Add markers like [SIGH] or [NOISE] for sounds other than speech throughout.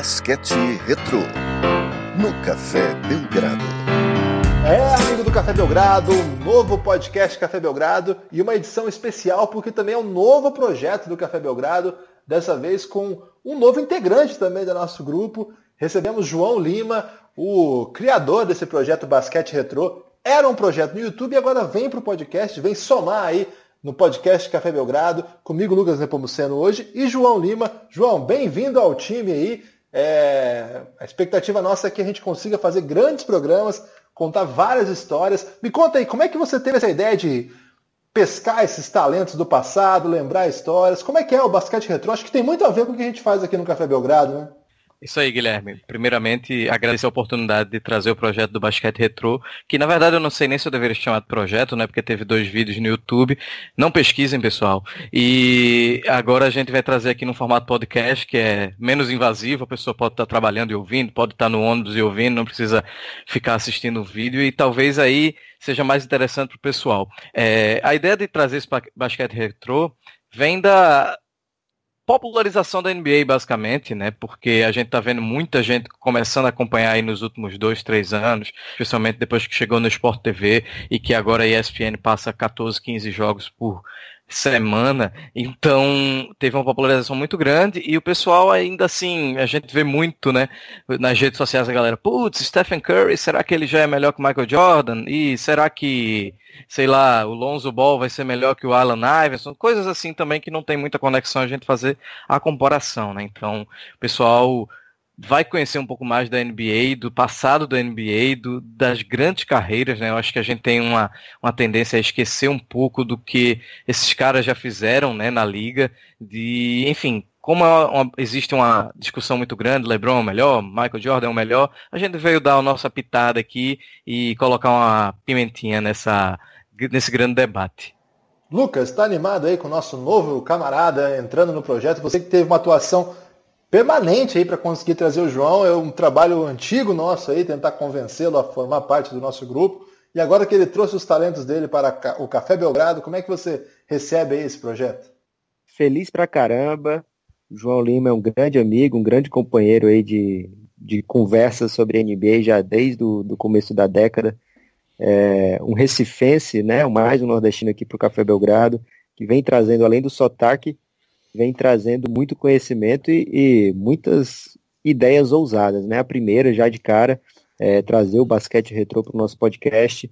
Basquete Retrô no Café Belgrado. É, amigo do Café Belgrado, um novo podcast Café Belgrado e uma edição especial porque também é um novo projeto do Café Belgrado, dessa vez com um novo integrante também do nosso grupo. Recebemos João Lima, o criador desse projeto Basquete Retrô. Era um projeto no YouTube e agora vem para o podcast, vem somar aí no podcast Café Belgrado, comigo Lucas Nepomuceno hoje e João Lima. João, bem-vindo ao time aí. É... A expectativa nossa é que a gente consiga fazer grandes programas, contar várias histórias. Me conta aí, como é que você teve essa ideia de pescar esses talentos do passado, lembrar histórias? Como é que é o basquete retrô? Acho que tem muito a ver com o que a gente faz aqui no Café Belgrado, né? Isso aí, Guilherme. Primeiramente, agradecer a oportunidade de trazer o projeto do Basquete Retrô, que na verdade eu não sei nem se eu deveria chamar de projeto, né? Porque teve dois vídeos no YouTube. Não pesquisem, pessoal. E agora a gente vai trazer aqui no formato podcast, que é menos invasivo, a pessoa pode estar trabalhando e ouvindo, pode estar no ônibus e ouvindo, não precisa ficar assistindo o vídeo, e talvez aí seja mais interessante para o pessoal. É, a ideia de trazer esse basquete retrô vem da, popularização da NBA, basicamente, né? Porque a gente tá vendo muita gente começando a acompanhar aí nos últimos dois, três anos, especialmente depois que chegou no Sport TV e que agora a ESPN passa 14, 15 jogos por semana, então teve uma popularização muito grande e o pessoal ainda assim, a gente vê muito, né, nas redes sociais a galera, putz, Stephen Curry, será que ele já é melhor que o Michael Jordan? E será que sei lá, o Lonzo Ball vai ser melhor que o Alan Iverson, coisas assim também que não tem muita conexão a gente fazer a comparação, né? Então, o pessoal vai conhecer um pouco mais da NBA, do passado da NBA, do, das grandes carreiras, né? Eu acho que a gente tem uma, uma tendência a esquecer um pouco do que esses caras já fizeram, né, na liga, de, enfim, como é uma, existe uma discussão muito grande, LeBron é o melhor, Michael Jordan é o melhor, a gente veio dar a nossa pitada aqui e colocar uma pimentinha nessa, nesse grande debate. Lucas, está animado aí com o nosso novo camarada entrando no projeto? Você que teve uma atuação permanente aí para conseguir trazer o João, é um trabalho antigo nosso aí, tentar convencê-lo a formar parte do nosso grupo. E agora que ele trouxe os talentos dele para o Café Belgrado, como é que você recebe aí esse projeto? Feliz pra caramba, o João Lima é um grande amigo, um grande companheiro aí de, de conversas sobre NBA já desde o do começo da década. É, um recifense, né, mais um nordestino aqui para o Café Belgrado, que vem trazendo, além do sotaque, vem trazendo muito conhecimento e, e muitas ideias ousadas. Né? A primeira, já de cara, é trazer o basquete retrô para o nosso podcast,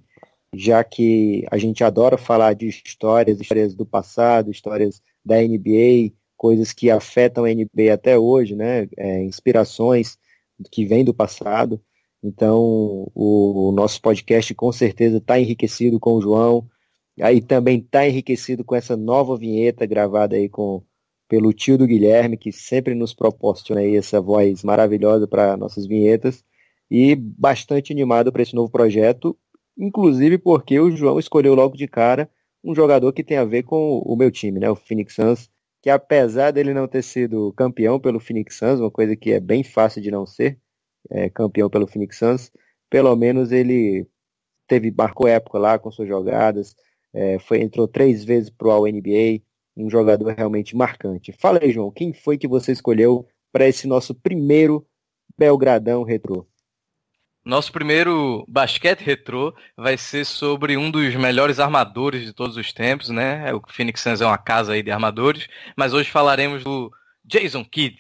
já que a gente adora falar de histórias, histórias do passado, histórias da NBA, coisas que afetam a NBA até hoje, né? É, inspirações que vêm do passado. Então, o, o nosso podcast com certeza está enriquecido com o João. Aí também está enriquecido com essa nova vinheta gravada aí com pelo tio do Guilherme, que sempre nos proporciona aí essa voz maravilhosa para nossas vinhetas. E bastante animado para esse novo projeto, inclusive porque o João escolheu logo de cara um jogador que tem a ver com o meu time, né? O Phoenix Suns que apesar dele não ter sido campeão pelo Phoenix Suns, uma coisa que é bem fácil de não ser, é, campeão pelo Phoenix Suns, pelo menos ele teve marcou época lá com suas jogadas, é, foi entrou três vezes pro All NBA, um jogador realmente marcante. Fala aí, João, quem foi que você escolheu para esse nosso primeiro Belgradão Retrô? Nosso primeiro basquete retrô vai ser sobre um dos melhores armadores de todos os tempos, né? O Phoenix Suns é uma casa aí de armadores, mas hoje falaremos do Jason Kidd.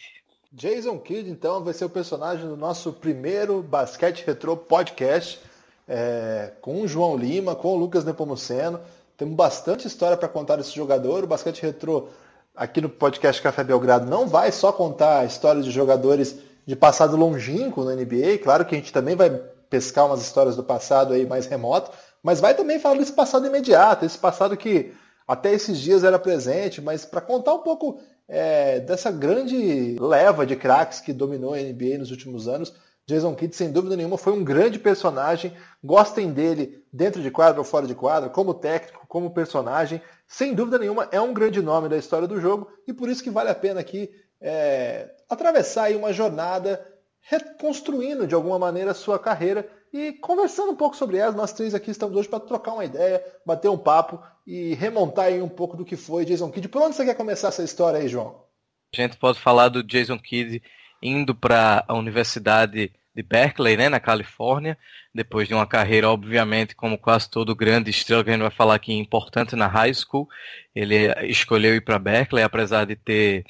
Jason Kidd, então, vai ser o personagem do nosso primeiro basquete retrô podcast, é, com o João Lima, com o Lucas Nepomuceno. Temos bastante história para contar desse jogador. O basquete retrô aqui no podcast Café Belgrado não vai só contar histórias de jogadores de passado longínquo na NBA. Claro que a gente também vai pescar umas histórias do passado aí mais remoto, mas vai também falar desse passado imediato, esse passado que até esses dias era presente, mas para contar um pouco é, dessa grande leva de craques que dominou a NBA nos últimos anos. Jason Kidd, sem dúvida nenhuma, foi um grande personagem. Gostem dele dentro de quadra ou fora de quadra, como técnico, como personagem. Sem dúvida nenhuma, é um grande nome da história do jogo e por isso que vale a pena aqui é, atravessar uma jornada reconstruindo de alguma maneira a sua carreira e conversando um pouco sobre ela. Nós três aqui estamos hoje para trocar uma ideia, bater um papo e remontar um pouco do que foi Jason Kidd. Por onde você quer começar essa história aí, João? A gente pode falar do Jason Kidd indo para a Universidade de Berkeley, né, na Califórnia, depois de uma carreira, obviamente, como quase todo grande estrela que a gente vai falar aqui, importante na high school. Ele escolheu ir para Berkeley, apesar de ter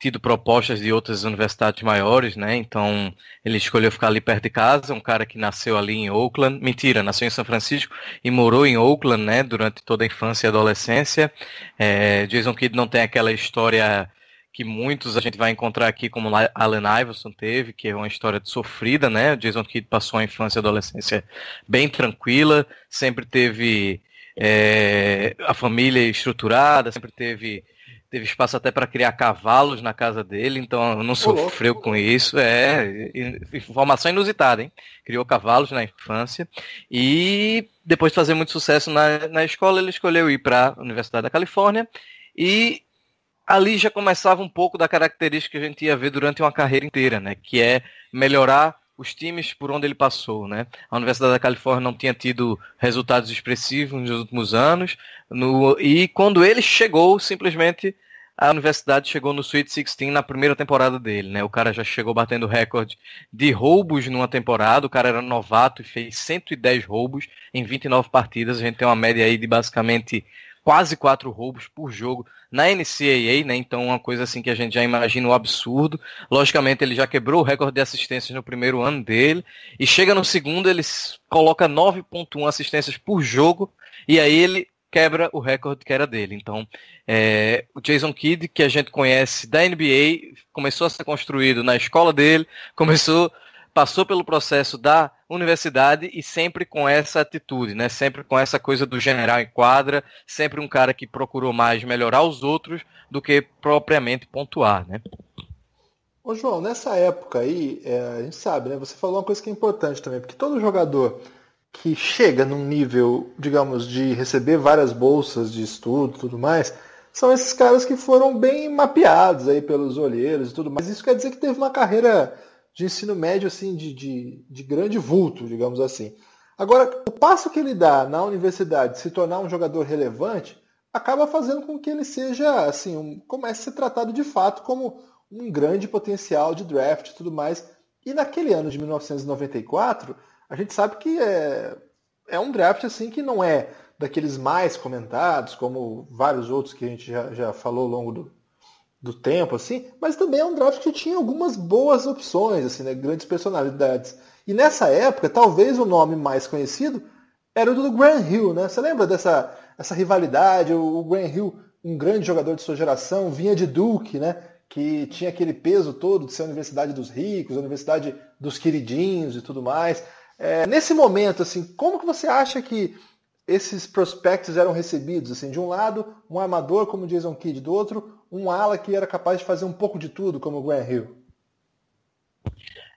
tido propostas de outras universidades maiores, né? Então ele escolheu ficar ali perto de casa, um cara que nasceu ali em Oakland, mentira, nasceu em São Francisco e morou em Oakland, né? Durante toda a infância e adolescência. É, Jason Kidd não tem aquela história que muitos a gente vai encontrar aqui, como Allen Iverson teve, que é uma história sofrida, né? Jason Kidd passou a infância e adolescência bem tranquila, sempre teve é, a família estruturada, sempre teve teve espaço até para criar cavalos na casa dele, então não sofreu com isso. É informação inusitada, hein? Criou cavalos na infância e depois de fazer muito sucesso na, na escola, ele escolheu ir para a Universidade da Califórnia e ali já começava um pouco da característica que a gente ia ver durante uma carreira inteira, né? Que é melhorar os times por onde ele passou, né? A Universidade da Califórnia não tinha tido resultados expressivos nos últimos anos, no, e quando ele chegou, simplesmente a universidade chegou no Sweet 16 na primeira temporada dele, né? O cara já chegou batendo recorde de roubos numa temporada, o cara era novato e fez 110 roubos em 29 partidas, a gente tem uma média aí de basicamente quase quatro roubos por jogo na NCAA, né? Então uma coisa assim que a gente já imagina um absurdo. Logicamente ele já quebrou o recorde de assistências no primeiro ano dele e chega no segundo ele coloca 9.1 assistências por jogo e aí ele quebra o recorde que era dele. Então, é, o Jason Kidd, que a gente conhece da NBA, começou a ser construído na escola dele, começou passou pelo processo da universidade e sempre com essa atitude, né? Sempre com essa coisa do general em quadra, sempre um cara que procurou mais melhorar os outros do que propriamente pontuar, né? Ô João, nessa época aí, é, a gente sabe, né? Você falou uma coisa que é importante também, porque todo jogador que chega num nível, digamos, de receber várias bolsas de estudo e tudo mais, são esses caras que foram bem mapeados aí pelos olheiros e tudo mais. Isso quer dizer que teve uma carreira de ensino médio assim de, de, de grande vulto, digamos assim. Agora, o passo que ele dá na universidade de se tornar um jogador relevante acaba fazendo com que ele seja assim, um, comece a ser tratado de fato como um grande potencial de draft e tudo mais. E naquele ano de 1994, a gente sabe que é, é um draft assim que não é daqueles mais comentados, como vários outros que a gente já, já falou ao longo do, do tempo, assim, mas também é um draft que tinha algumas boas opções, assim, né, grandes personalidades. E nessa época, talvez o nome mais conhecido era o do Grant Hill, né? Você lembra dessa essa rivalidade? O, Grant Hill, um grande jogador de sua geração, vinha de Duke, né? Que tinha aquele peso todo de ser a universidade dos ricos, a universidade dos queridinhos e tudo mais. É, nesse momento, assim, como que você acha que esses prospectos eram recebidos? Assim, de um lado, um armador como Jason Kidd, do outro, um ala que era capaz de fazer um pouco de tudo, como o Grant Hill?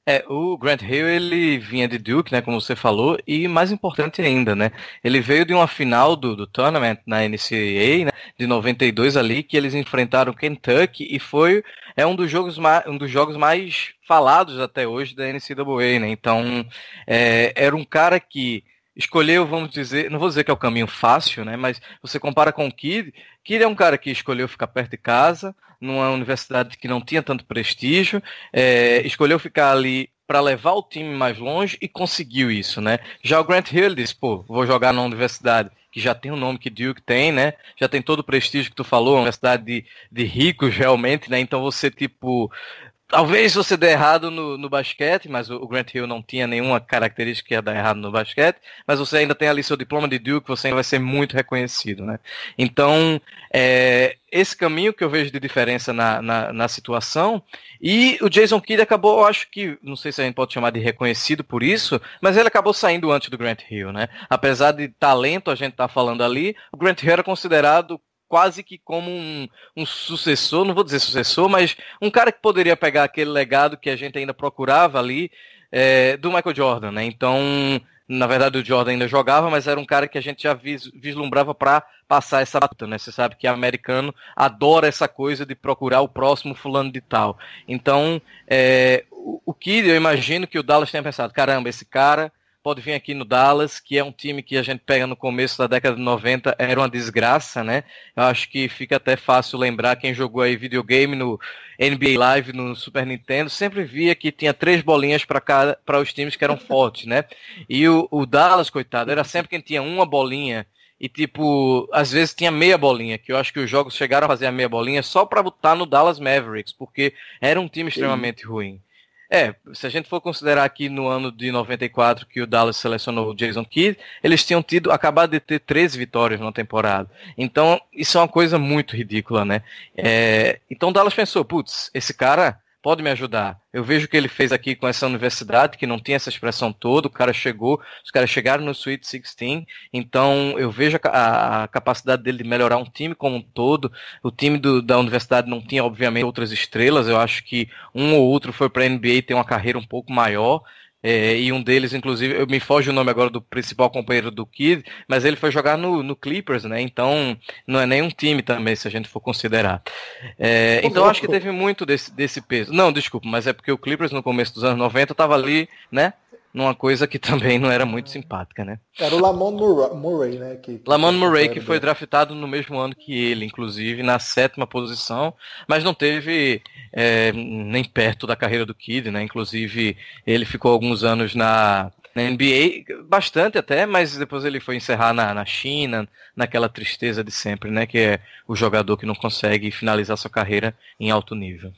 É, o Grant Hill, ele vinha de Duke, né, como você falou, e mais importante ainda, né, ele veio de uma final do, do tournament na NCAA, né, de 92 ali, que eles enfrentaram Kentucky, e foi, é um dos jogos mais, um dos jogos mais falados até hoje da NCAA, né, então, é, era um cara que escolheu, vamos dizer, não vou dizer que é o caminho fácil, né? Mas você compara com o Kid, Kid é um cara que escolheu ficar perto de casa, numa universidade que não tinha tanto prestígio, é, escolheu ficar ali para levar o time mais longe e conseguiu isso, né? Já o Grant Hill disse, pô, vou jogar numa universidade que já tem o nome que Duke tem, né? Já tem todo o prestígio que tu falou, uma universidade de, de ricos realmente, né? Então você, tipo, Talvez você dê errado no, no basquete, mas o, Grant Hill não tinha nenhuma característica que ia dar errado no basquete, mas você ainda tem ali seu diploma de Duke, você ainda vai ser muito reconhecido, né? Então, é, esse caminho que eu vejo de diferença na, na, na, situação, e o Jason Kidd acabou, eu acho que, não sei se a gente pode chamar de reconhecido por isso, mas ele acabou saindo antes do Grant Hill, né? Apesar de talento, a gente tá falando ali, o Grant Hill era considerado quase que como um, um, sucessor, não vou dizer sucessor, mas um cara que poderia pegar aquele legado que a gente ainda procurava ali é, do Michael Jordan, né? Então, na verdade, o Jordan ainda jogava, mas era um cara que a gente já vis, vislumbrava para passar essa batuta, né? Você sabe que americano adora essa coisa de procurar o próximo fulano de tal. Então, é, o, o que eu imagino que o Dallas tenha pensado, caramba, esse cara pode vir aqui no Dallas, que é um time que a gente pega no começo da década de 90, era uma desgraça, né? Eu acho que fica até fácil lembrar quem jogou aí videogame no NBA Live no Super Nintendo, sempre via que tinha três bolinhas para os times que eram [LAUGHS] fortes, né? E o, o Dallas, coitado, era sempre quem tinha uma bolinha e tipo, às vezes tinha meia bolinha, que eu acho que os jogos chegaram a fazer a meia bolinha só para botar no Dallas Mavericks, porque era um time extremamente Sim. ruim. É, se a gente for considerar aqui no ano de 94 que o Dallas selecionou o Jason Kidd, eles tinham tido, acabado de ter 13 vitórias na temporada. Então, isso é uma coisa muito ridícula, né? É, então o Dallas pensou, putz, esse cara pode me ajudar. Eu vejo o que ele fez aqui com essa universidade, que não tinha essa expressão toda, o cara chegou, os caras chegaram no Sweet 16, então eu vejo a, a capacidade dele de melhorar um time como um todo. O time do, da universidade não tinha, obviamente, outras estrelas, eu acho que um ou outro foi para a NBA tem uma carreira um pouco maior, é, e um deles, inclusive, eu me foge o nome agora do principal companheiro do Kid, mas ele foi jogar no, no Clippers, né? Então não é nem um time também, se a gente for considerar. É, então acho que teve muito desse, desse peso. Não, desculpa, mas é porque o Clippers no começo dos anos 90 estava ali, né? Numa coisa que [LAUGHS] também não era muito simpática, né? Era o Lamont Murray, né? Que, Lamont Murray, que foi draftado no mesmo ano que ele, inclusive, na sétima posição, mas não teve é, nem perto da carreira do Kid, né? Inclusive, ele ficou alguns anos na, na NBA, bastante até, mas depois ele foi encerrar na, na China, naquela tristeza de sempre, né? Que é o jogador que não consegue finalizar sua carreira em alto nível.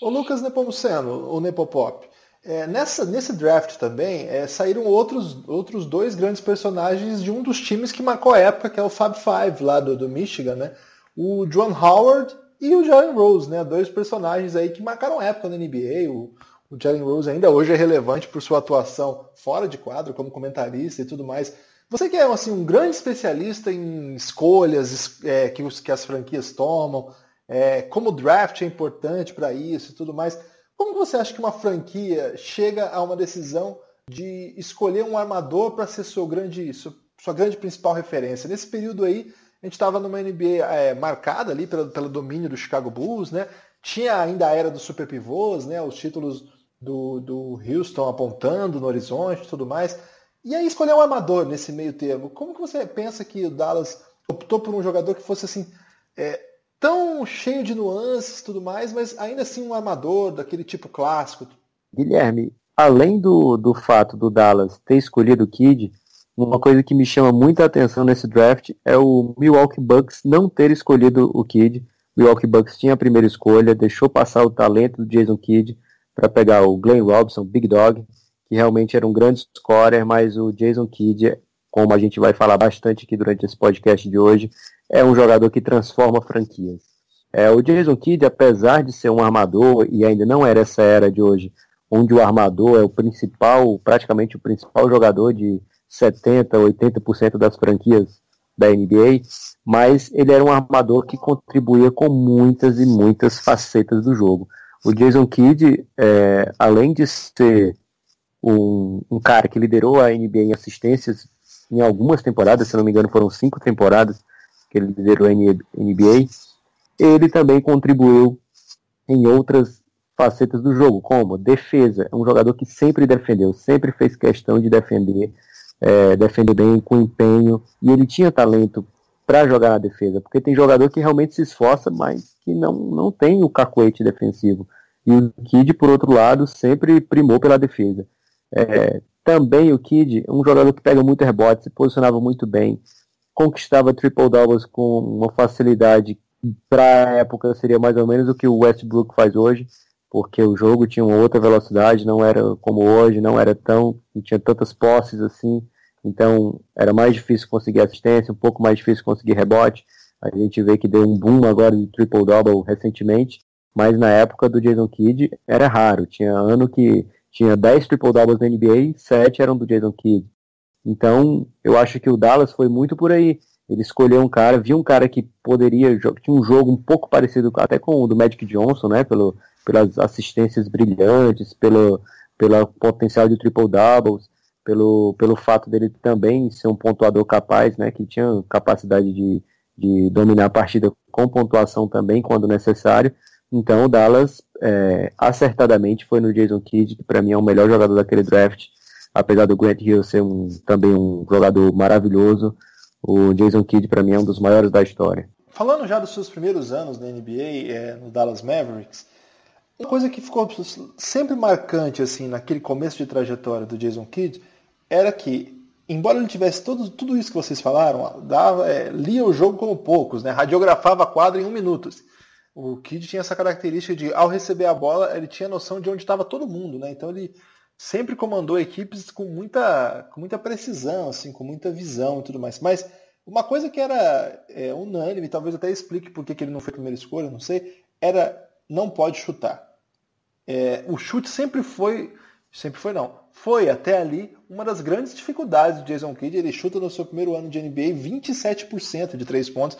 O Lucas Nepomuceno, o Nepopop, é, nessa, nesse draft também é, saíram outros, outros dois grandes personagens de um dos times que marcou a época, que é o Fab Five lá do, do Michigan, né? O John Howard e o Jalen Rose, né? Dois personagens aí que marcaram a época na NBA. O, o Jalen Rose ainda hoje é relevante por sua atuação fora de quadro, como comentarista e tudo mais. Você que é assim, um grande especialista em escolhas é, que, os, que as franquias tomam, é, como o draft é importante para isso e tudo mais. Como você acha que uma franquia chega a uma decisão de escolher um armador para ser seu grande, sua grande principal referência? Nesse período aí, a gente estava numa NBA é, marcada ali pelo, pelo domínio do Chicago Bulls, né? Tinha ainda a era dos super pivôs, né? Os títulos do, do Houston apontando no horizonte e tudo mais. E aí escolher um armador nesse meio termo. Como que você pensa que o Dallas optou por um jogador que fosse assim é, tão cheio de nuances e tudo mais, mas ainda assim um armador daquele tipo clássico. Guilherme, além do, do fato do Dallas ter escolhido o Kid, uma coisa que me chama muita atenção nesse draft é o Milwaukee Bucks não ter escolhido o Kid. Milwaukee Bucks tinha a primeira escolha, deixou passar o talento do Jason Kidd para pegar o Glenn Robinson, Big Dog, que realmente era um grande scorer, mas o Jason Kidd, como a gente vai falar bastante aqui durante esse podcast de hoje, é um jogador que transforma franquias. É, o Jason Kidd, apesar de ser um armador, e ainda não era essa era de hoje, onde o armador é o principal, praticamente o principal jogador de 70%, 80% das franquias da NBA, mas ele era um armador que contribuía com muitas e muitas facetas do jogo. O Jason Kidd, é, além de ser um, um, cara que liderou a NBA em assistências em algumas temporadas, se não me engano foram cinco temporadas, que ele liderou a NBA, ele também contribuiu em outras facetas do jogo, como defesa, é um jogador que sempre defendeu, sempre fez questão de defender, é, defender bem, com empenho, e ele tinha talento para jogar na defesa, porque tem jogador que realmente se esforça, mas que não, não tem o cacoete defensivo. E o Kid, por outro lado, sempre primou pela defesa. É, também o Kid, um jogador que pega muito rebote, se posicionava muito bem, conquistava triple doubles com uma facilidade para a época seria mais ou menos o que o Westbrook faz hoje, porque o jogo tinha uma outra velocidade, não era como hoje, não era tão, não tinha tantas posses assim, então era mais difícil conseguir assistência, um pouco mais difícil conseguir rebote. A gente vê que deu um boom agora de triple double recentemente, mas na época do Jason Kidd era raro. Tinha ano que tinha 10 triple doubles na NBA, 7 eram do Jason Kidd. Então, eu acho que o Dallas foi muito por aí. Ele escolheu um cara, viu um cara que poderia, tinha um jogo um pouco parecido até com o do Magic Johnson, né? Pelo, pelas assistências brilhantes, pelo, pelo potencial de triple doubles, pelo, pelo fato dele também ser um pontuador capaz, né? Que tinha capacidade de, de dominar a partida com pontuação também quando necessário. Então o Dallas é, acertadamente foi no Jason Kidd, que para mim é o melhor jogador daquele draft apesar do Grant Hill ser um, também um jogador maravilhoso, o Jason Kidd para mim é um dos maiores da história. Falando já dos seus primeiros anos na NBA, é, no Dallas Mavericks, uma coisa que ficou sempre marcante assim naquele começo de trajetória do Jason Kidd era que, embora ele tivesse todo, tudo isso que vocês falaram, dava, é, lia o jogo como poucos, né? radiografava a quadra em um minuto. O Kidd tinha essa característica de, ao receber a bola, ele tinha noção de onde estava todo mundo, né? Então ele sempre comandou equipes com muita, com muita precisão, assim, com muita visão e tudo mais. Mas uma coisa que era é, unânime, talvez até explique por que ele não foi primeira escolha, não sei, era não pode chutar. É, o chute sempre foi, sempre foi não, foi até ali uma das grandes dificuldades do Jason Kidd. Ele chuta no seu primeiro ano de NBA 27% de três pontos.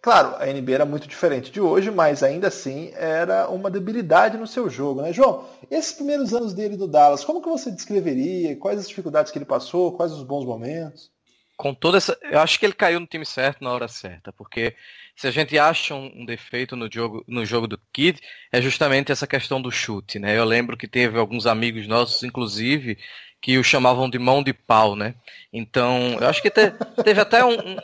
Claro, a NBA era muito diferente de hoje, mas ainda assim era uma debilidade no seu jogo, né, João? Esses primeiros anos dele no Dallas, como que você descreveria? Quais as dificuldades que ele passou? Quais os bons momentos? Com toda essa, eu acho que ele caiu no time certo na hora certa, porque se a gente acha um, defeito no jogo, no jogo do Kid, é justamente essa questão do chute, né? Eu lembro que teve alguns amigos nossos, inclusive, que o chamavam de mão de pau, né? Então, eu acho que te, teve até um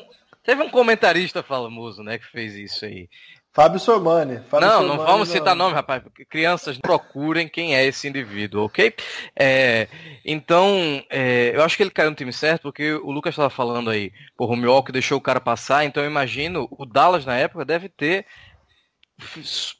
Teve um comentarista famoso, né, que fez isso aí. Fábio Sormani. Fábio não, não vamos não. citar nome, rapaz. Crianças, procurem quem é esse indivíduo, ok? É, então, é, eu acho que ele caiu no time certo, porque o Lucas estava falando aí, por o Milwaukee deixou o cara passar, então eu imagino, o Dallas na época deve ter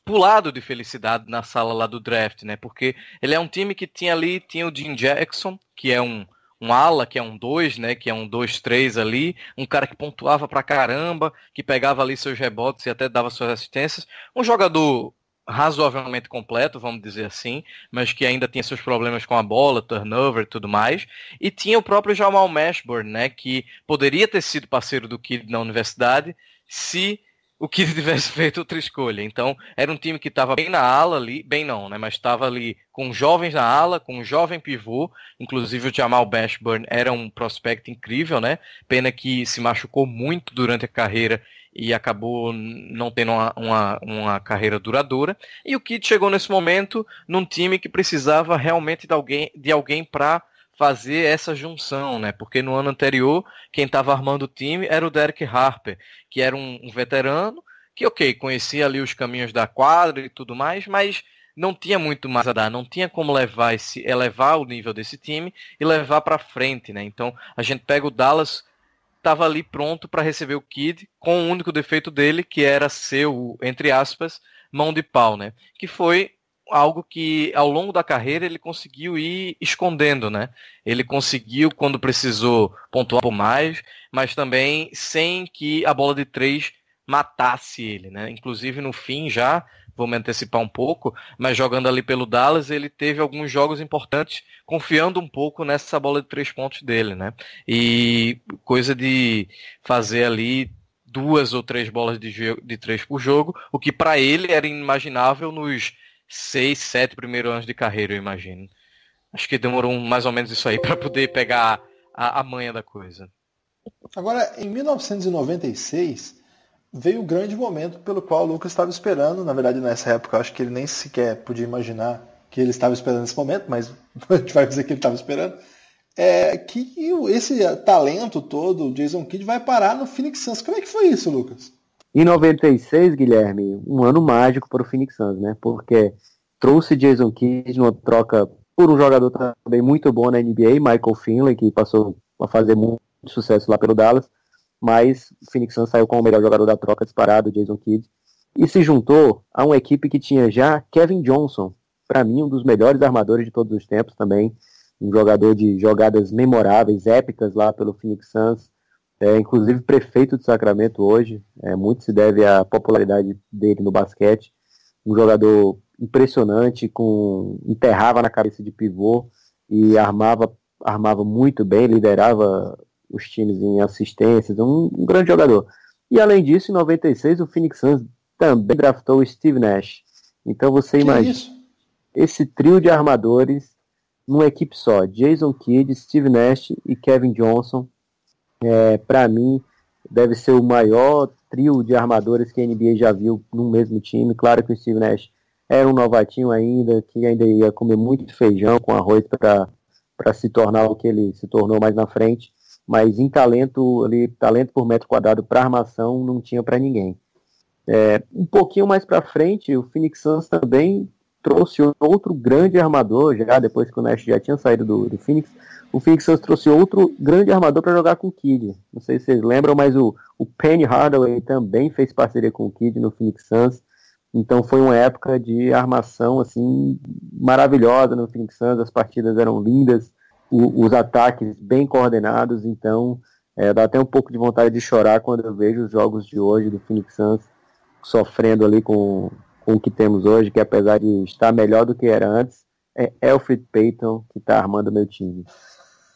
pulado de felicidade na sala lá do draft, né? Porque ele é um time que tinha ali, tinha o Jim Jackson, que é um um ala, que é um 2, né? Que é um 2-3 ali, um cara que pontuava pra caramba, que pegava ali seus rebotes e até dava suas assistências. Um jogador razoavelmente completo, vamos dizer assim, mas que ainda tinha seus problemas com a bola, turnover e tudo mais. E tinha o próprio Jamal Mashburn, né? Que poderia ter sido parceiro do Kid na universidade se o que [LAUGHS] tivesse feito outra escolha. Então, era um time que estava bem na ala ali, bem não, né? Mas estava ali com jovens na ala, com um jovem pivô, inclusive o Jamal Bashburn era um prospect incrível, né? Pena que se machucou muito durante a carreira e acabou não tendo uma, uma, uma carreira duradoura. E o Kid chegou nesse momento num time que precisava realmente de alguém, de alguém para fazer essa junção, né? Porque no ano anterior, quem estava armando o time era o Derek Harper, que era um, um, veterano, que, ok, conhecia ali os caminhos da quadra e tudo mais, mas não tinha muito mais a dar, não tinha como levar esse, elevar o nível desse time e levar para frente, né? Então, a gente pega o Dallas, estava ali pronto para receber o Kid, com o único defeito dele, que era ser o, entre aspas, mão de pau, né? Que foi algo que ao longo da carreira ele conseguiu ir escondendo, né? Ele conseguiu quando precisou pontuar por mais, mas também sem que a bola de três matasse ele, né? Inclusive no fim já, vou me antecipar um pouco, mas jogando ali pelo Dallas ele teve alguns jogos importantes, confiando um pouco nessa bola de três pontos dele, né? E coisa de fazer ali duas ou três bolas de, de três por jogo, o que para ele era inimaginável nos seis, sete primeiros anos de carreira, eu imagino. Acho que demorou mais ou menos isso aí para poder pegar a, a manha da coisa. Agora, em 1996, veio o grande momento pelo qual o Lucas estava esperando. Na verdade, nessa época, acho que ele nem sequer podia imaginar que ele estava esperando esse momento, mas [LAUGHS] a gente vai dizer que ele estava esperando. É que esse talento todo, o Jason Kidd, vai parar no Phoenix Suns. Como é que foi isso, Lucas? Em 96, Guilherme, um ano mágico para o Phoenix Suns, né? Porque trouxe Jason Kidd numa troca por um jogador também muito bom na NBA, Michael Finley, que passou a fazer muito sucesso lá pelo Dallas, mas o Phoenix Suns saiu com o melhor jogador da troca disparado, Jason Kidd, e se juntou a uma equipe que tinha já Kevin Johnson, para mim um dos melhores armadores de todos os tempos também, um jogador de jogadas memoráveis, épicas lá pelo Phoenix Suns, é, inclusive prefeito de Sacramento hoje, é, muito se deve à popularidade dele no basquete, um jogador impressionante, com enterrava na cabeça de pivô e armava, armava muito bem, liderava os times em assistências, um, um grande jogador. E além disso, em 96 o Phoenix Suns também draftou o Steve Nash. Então você que imagina esse trio de armadores numa equipe só, Jason Kidd, Steve Nash e Kevin Johnson, é, para mim, deve ser o maior trio de armadores que a NBA já viu no mesmo time. Claro que o Steve Nash era um novatinho ainda, que ainda ia comer muito feijão com arroz para se tornar o que ele se tornou mais na frente, mas em talento, ali, talento por metro quadrado para armação não tinha para ninguém. É, um pouquinho mais para frente, o Phoenix Suns também trouxe outro grande armador, já depois que o Nash já tinha saído do, do Phoenix, o Phoenix Suns trouxe outro grande armador para jogar com o Kid. Não sei se vocês lembram, mas o, o Penny Hardaway também fez parceria com o Kid no Phoenix Suns. Então foi uma época de armação assim maravilhosa no Phoenix Suns. As partidas eram lindas, o, os ataques bem coordenados. Então é, dá até um pouco de vontade de chorar quando eu vejo os jogos de hoje do Phoenix Suns sofrendo ali com, com o que temos hoje, que apesar de estar melhor do que era antes, é Alfred Payton que está armando meu time.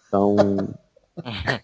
Então,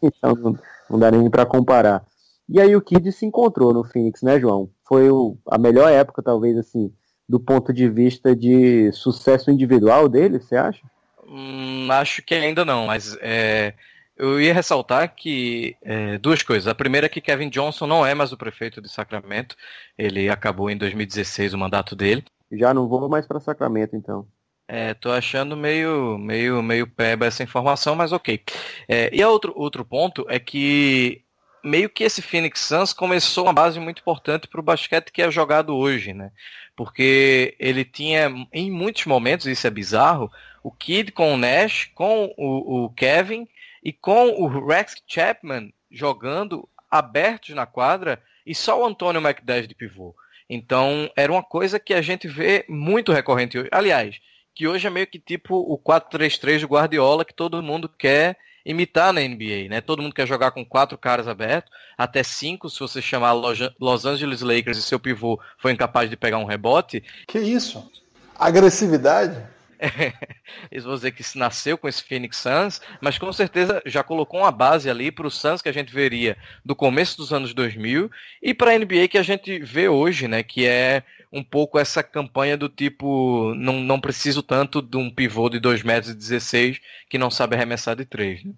então não, não, dá nem para comparar. E aí o Kid se encontrou no Phoenix, né, João? Foi o, a melhor época, talvez, assim, do ponto de vista de sucesso individual dele, você acha? Hum, acho que ainda não, mas é, eu ia ressaltar que é, duas coisas. A primeira é que Kevin Johnson não é mais o prefeito de Sacramento. Ele acabou em 2016 o mandato dele. Já não vou mais para Sacramento, então. É, tô achando meio, meio, meio peba essa informação, mas ok. É, e outro, outro ponto é que meio que esse Phoenix Suns começou uma base muito importante para o basquete que é jogado hoje, né? Porque ele tinha, em muitos momentos, isso é bizarro, o Kid com o Nash, com o, o Kevin e com o Rex Chapman jogando abertos na quadra e só o Antônio McDash de pivô. Então, era uma coisa que a gente vê muito recorrente hoje. Aliás, que hoje é meio que tipo o 4-3-3 do Guardiola que todo mundo quer imitar na NBA, né? Todo mundo quer jogar com quatro caras abertos, até cinco se você chamar Los Angeles Lakers e seu pivô foi incapaz de pegar um rebote. Que isso? Agressividade? eles vão dizer que nasceu com esse Phoenix Suns, mas com certeza já colocou uma base ali para o Suns que a gente veria do começo dos anos 2000 e para a NBA que a gente vê hoje, né? Que é um pouco essa campanha do tipo, não, não preciso tanto de um pivô de 2 metros 16 que não sabe arremessar de 3. Né?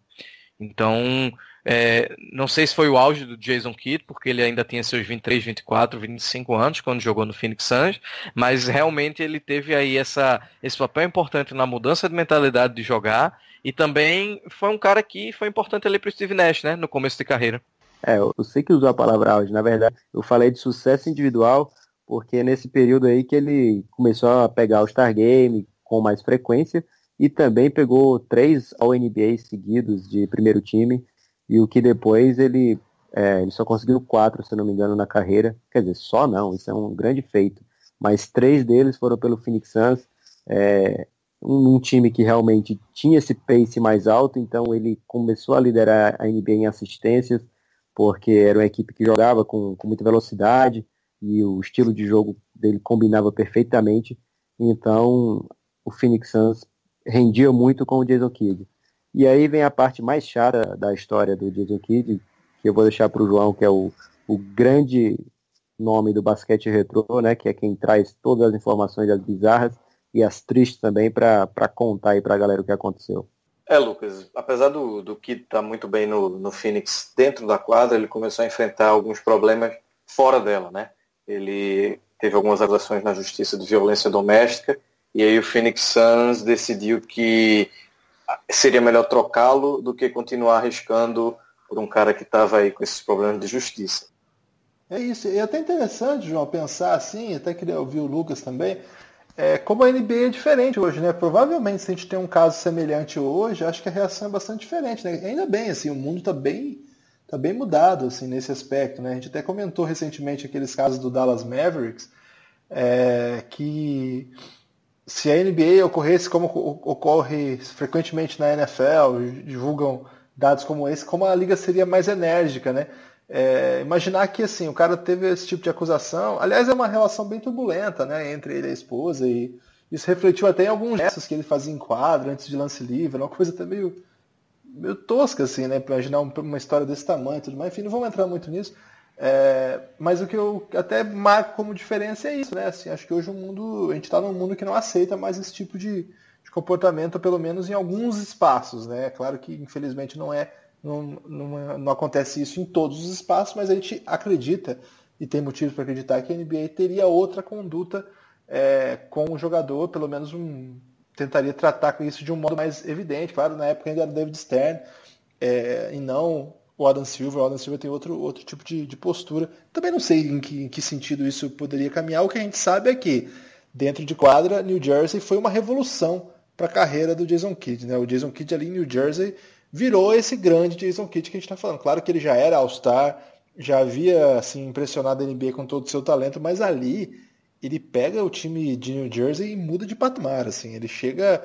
Então, é, não sei se foi o auge do Jason Kidd, porque ele ainda tinha seus 23, 24, 25 anos quando jogou no Phoenix Suns, mas realmente ele teve aí essa, esse papel importante na mudança de mentalidade de jogar e também foi um cara que foi importante ali para o Steve Nash, né, no começo de carreira. É, eu sei que usou a palavra auge, na verdade, eu falei de sucesso individual, porque é nesse período aí que ele começou a pegar o Star Game com mais frequência e também pegou três All-NBA seguidos de primeiro time e o que depois ele, é, ele só conseguiu quatro, se não me engano, na carreira. Quer dizer, só não, isso é um grande feito. Mas três deles foram pelo Phoenix Suns, é, um, um time que realmente tinha esse pace mais alto, então ele começou a liderar a NBA em assistências, porque era uma equipe que jogava com, com muita velocidade, e o estilo de jogo dele combinava perfeitamente. Então, o Phoenix Suns rendia muito com o Jason Kidd. E aí vem a parte mais chata da história do Jason Kidd, que eu vou deixar para o João, que é o, o grande nome do basquete retrô, né, que é quem traz todas as informações as bizarras e as tristes também para contar para a galera o que aconteceu. É, Lucas, apesar do, do Kidd estar tá muito bem no, no Phoenix dentro da quadra, ele começou a enfrentar alguns problemas fora dela, né? Ele teve algumas acusações na justiça de violência doméstica e aí o Phoenix Suns decidiu que seria melhor trocá-lo do que continuar arriscando por um cara que estava aí com esses problemas de justiça. É isso. E é até interessante, João, pensar assim, até queria ouvir o Lucas também, é, como a NBA é diferente hoje, né? Provavelmente se a gente tem um caso semelhante hoje, acho que a reação é bastante diferente, né? Ainda bem, assim, o mundo está bem tá bem mudado assim nesse aspecto, né? A gente até comentou recentemente aqueles casos do Dallas Mavericks, é, que se a NBA ocorresse como ocorre frequentemente na NFL, divulgam dados como esse, como a liga seria mais enérgica, né? É, imaginar que assim o cara teve esse tipo de acusação, aliás é uma relação bem turbulenta, né, entre ele e a esposa e isso refletiu até em alguns gestos que ele fazia em quadro antes de lance livre, uma coisa até meio meio tosca, assim, né? Imaginar uma história desse tamanho e tudo mais. Enfim, não vamos entrar muito nisso. É, mas o que eu até marco como diferença é isso, né? Assim, acho que hoje o mundo, a gente está num mundo que não aceita mais esse tipo de, de, comportamento, pelo menos em alguns espaços, né? Claro que infelizmente não é, não, não, é, não acontece isso em todos os espaços, mas a gente acredita e tem motivos para acreditar que a NBA teria outra conduta é, com o jogador, pelo menos um, tentaria tratar com isso de um modo mais evidente. Claro, na época ainda era David Stern é, e não o Adam Silver. O Adam Silver tem outro, outro tipo de, de postura. Também não sei em que, em que sentido isso poderia caminhar. O que a gente sabe é que, dentro de quadra, New Jersey foi uma revolução para a carreira do Jason Kidd. Né? O Jason Kidd ali em New Jersey virou esse grande Jason Kidd que a gente está falando. Claro que ele já era All-Star, já havia assim, impressionado a NBA com todo o seu talento, mas ali ele pega o time de New Jersey e muda de patamar. Assim. Ele chega.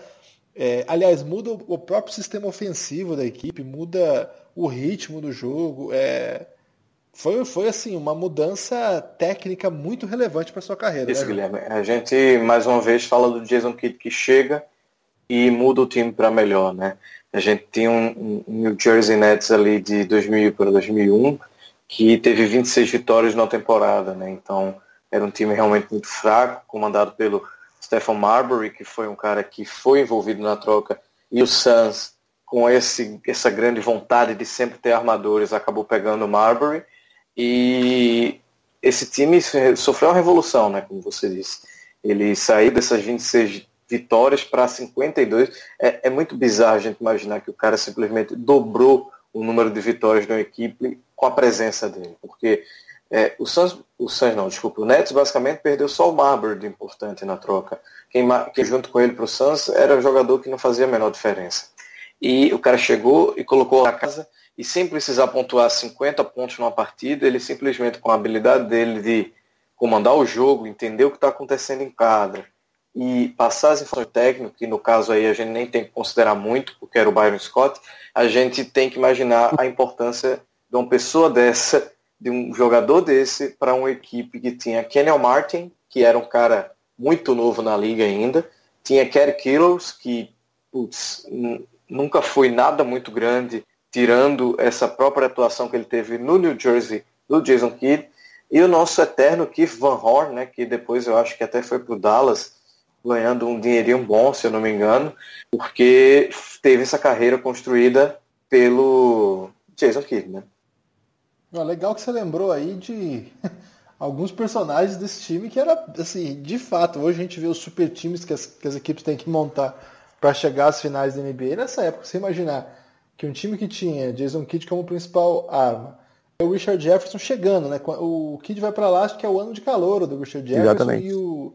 É, aliás, muda o próprio sistema ofensivo da equipe, muda o ritmo do jogo. É, foi, foi assim, uma mudança técnica muito relevante para sua carreira. Isso, né? Guilherme. A gente, mais uma vez, fala do Jason Kidd que chega e muda o time para melhor, né? A gente tinha um, um, New Jersey Nets ali de 2000 para 2001 que teve 26 vitórias na temporada, né? Então era um time realmente muito fraco, comandado pelo Stephen Marbury, que foi um cara que foi envolvido na troca, e o Suns, com esse, essa grande vontade de sempre ter armadores, acabou pegando o Marbury. E esse time sofreu uma revolução, né, como você disse. Ele saiu dessas 26 vitórias para 52. É, é muito bizarro a gente imaginar que o cara simplesmente dobrou o número de vitórias de uma equipe com a presença dele. Porque é, o Suns, o Suns não, desculpa, o Nets basicamente perdeu só o Marbury de importante na troca. Quem, junto com ele para o Suns era o jogador que não fazia a menor diferença. E o cara chegou e colocou a casa e sem precisar pontuar 50 pontos numa partida, ele simplesmente com a habilidade dele de comandar o jogo, entender o que está acontecendo em quadra, e passar as informações técnicas, que no caso aí a gente nem tem que considerar muito, porque era o Byron Scott, a gente tem que imaginar a importância de uma pessoa dessa, de um jogador desse, para uma equipe que tinha Kenny Martin, que era um cara muito novo na liga ainda, tinha Kerry Killers, que putz, nunca foi nada muito grande, tirando essa própria atuação que ele teve no New Jersey, do Jason Kidd, e o nosso eterno Keith Van Horn, né, que depois eu acho que até foi para o Dallas, ganhando um dinheirinho bom, se eu não me engano, porque teve essa carreira construída pelo Jason Kidd, né? Legal que você lembrou aí de [LAUGHS] alguns personagens desse time que era, assim, de fato, hoje a gente vê os super times que as, que as equipes têm que montar para chegar às finais da NBA. Nessa época, você imaginar que um time que tinha Jason Kidd como principal arma, o Richard Jefferson chegando, né? O Kidd vai para lá, acho que é o ano de calor do Richard Jefferson Exatamente. e o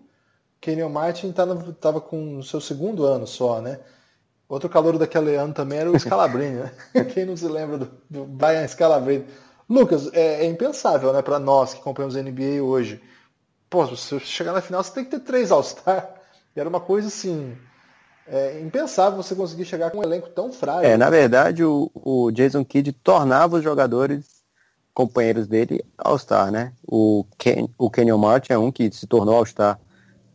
Kenyon Martin estava tá com o seu segundo ano só, né? Outro calor daquele ano também era o [LAUGHS] Scalabrini, né? Quem não se lembra do, do Brian Scalabrini? Lucas, é, é impensável, né, para nós que acompanhamos a NBA hoje. Pô, se você chegar na final, você tem que ter três All-Star. Era uma coisa assim. É impensável você conseguir chegar com um elenco tão frágil. É, na verdade, o, o Jason Kidd tornava os jogadores companheiros dele All-Star, né? O, Ken, o Kenyon Martin é um que se tornou All-Star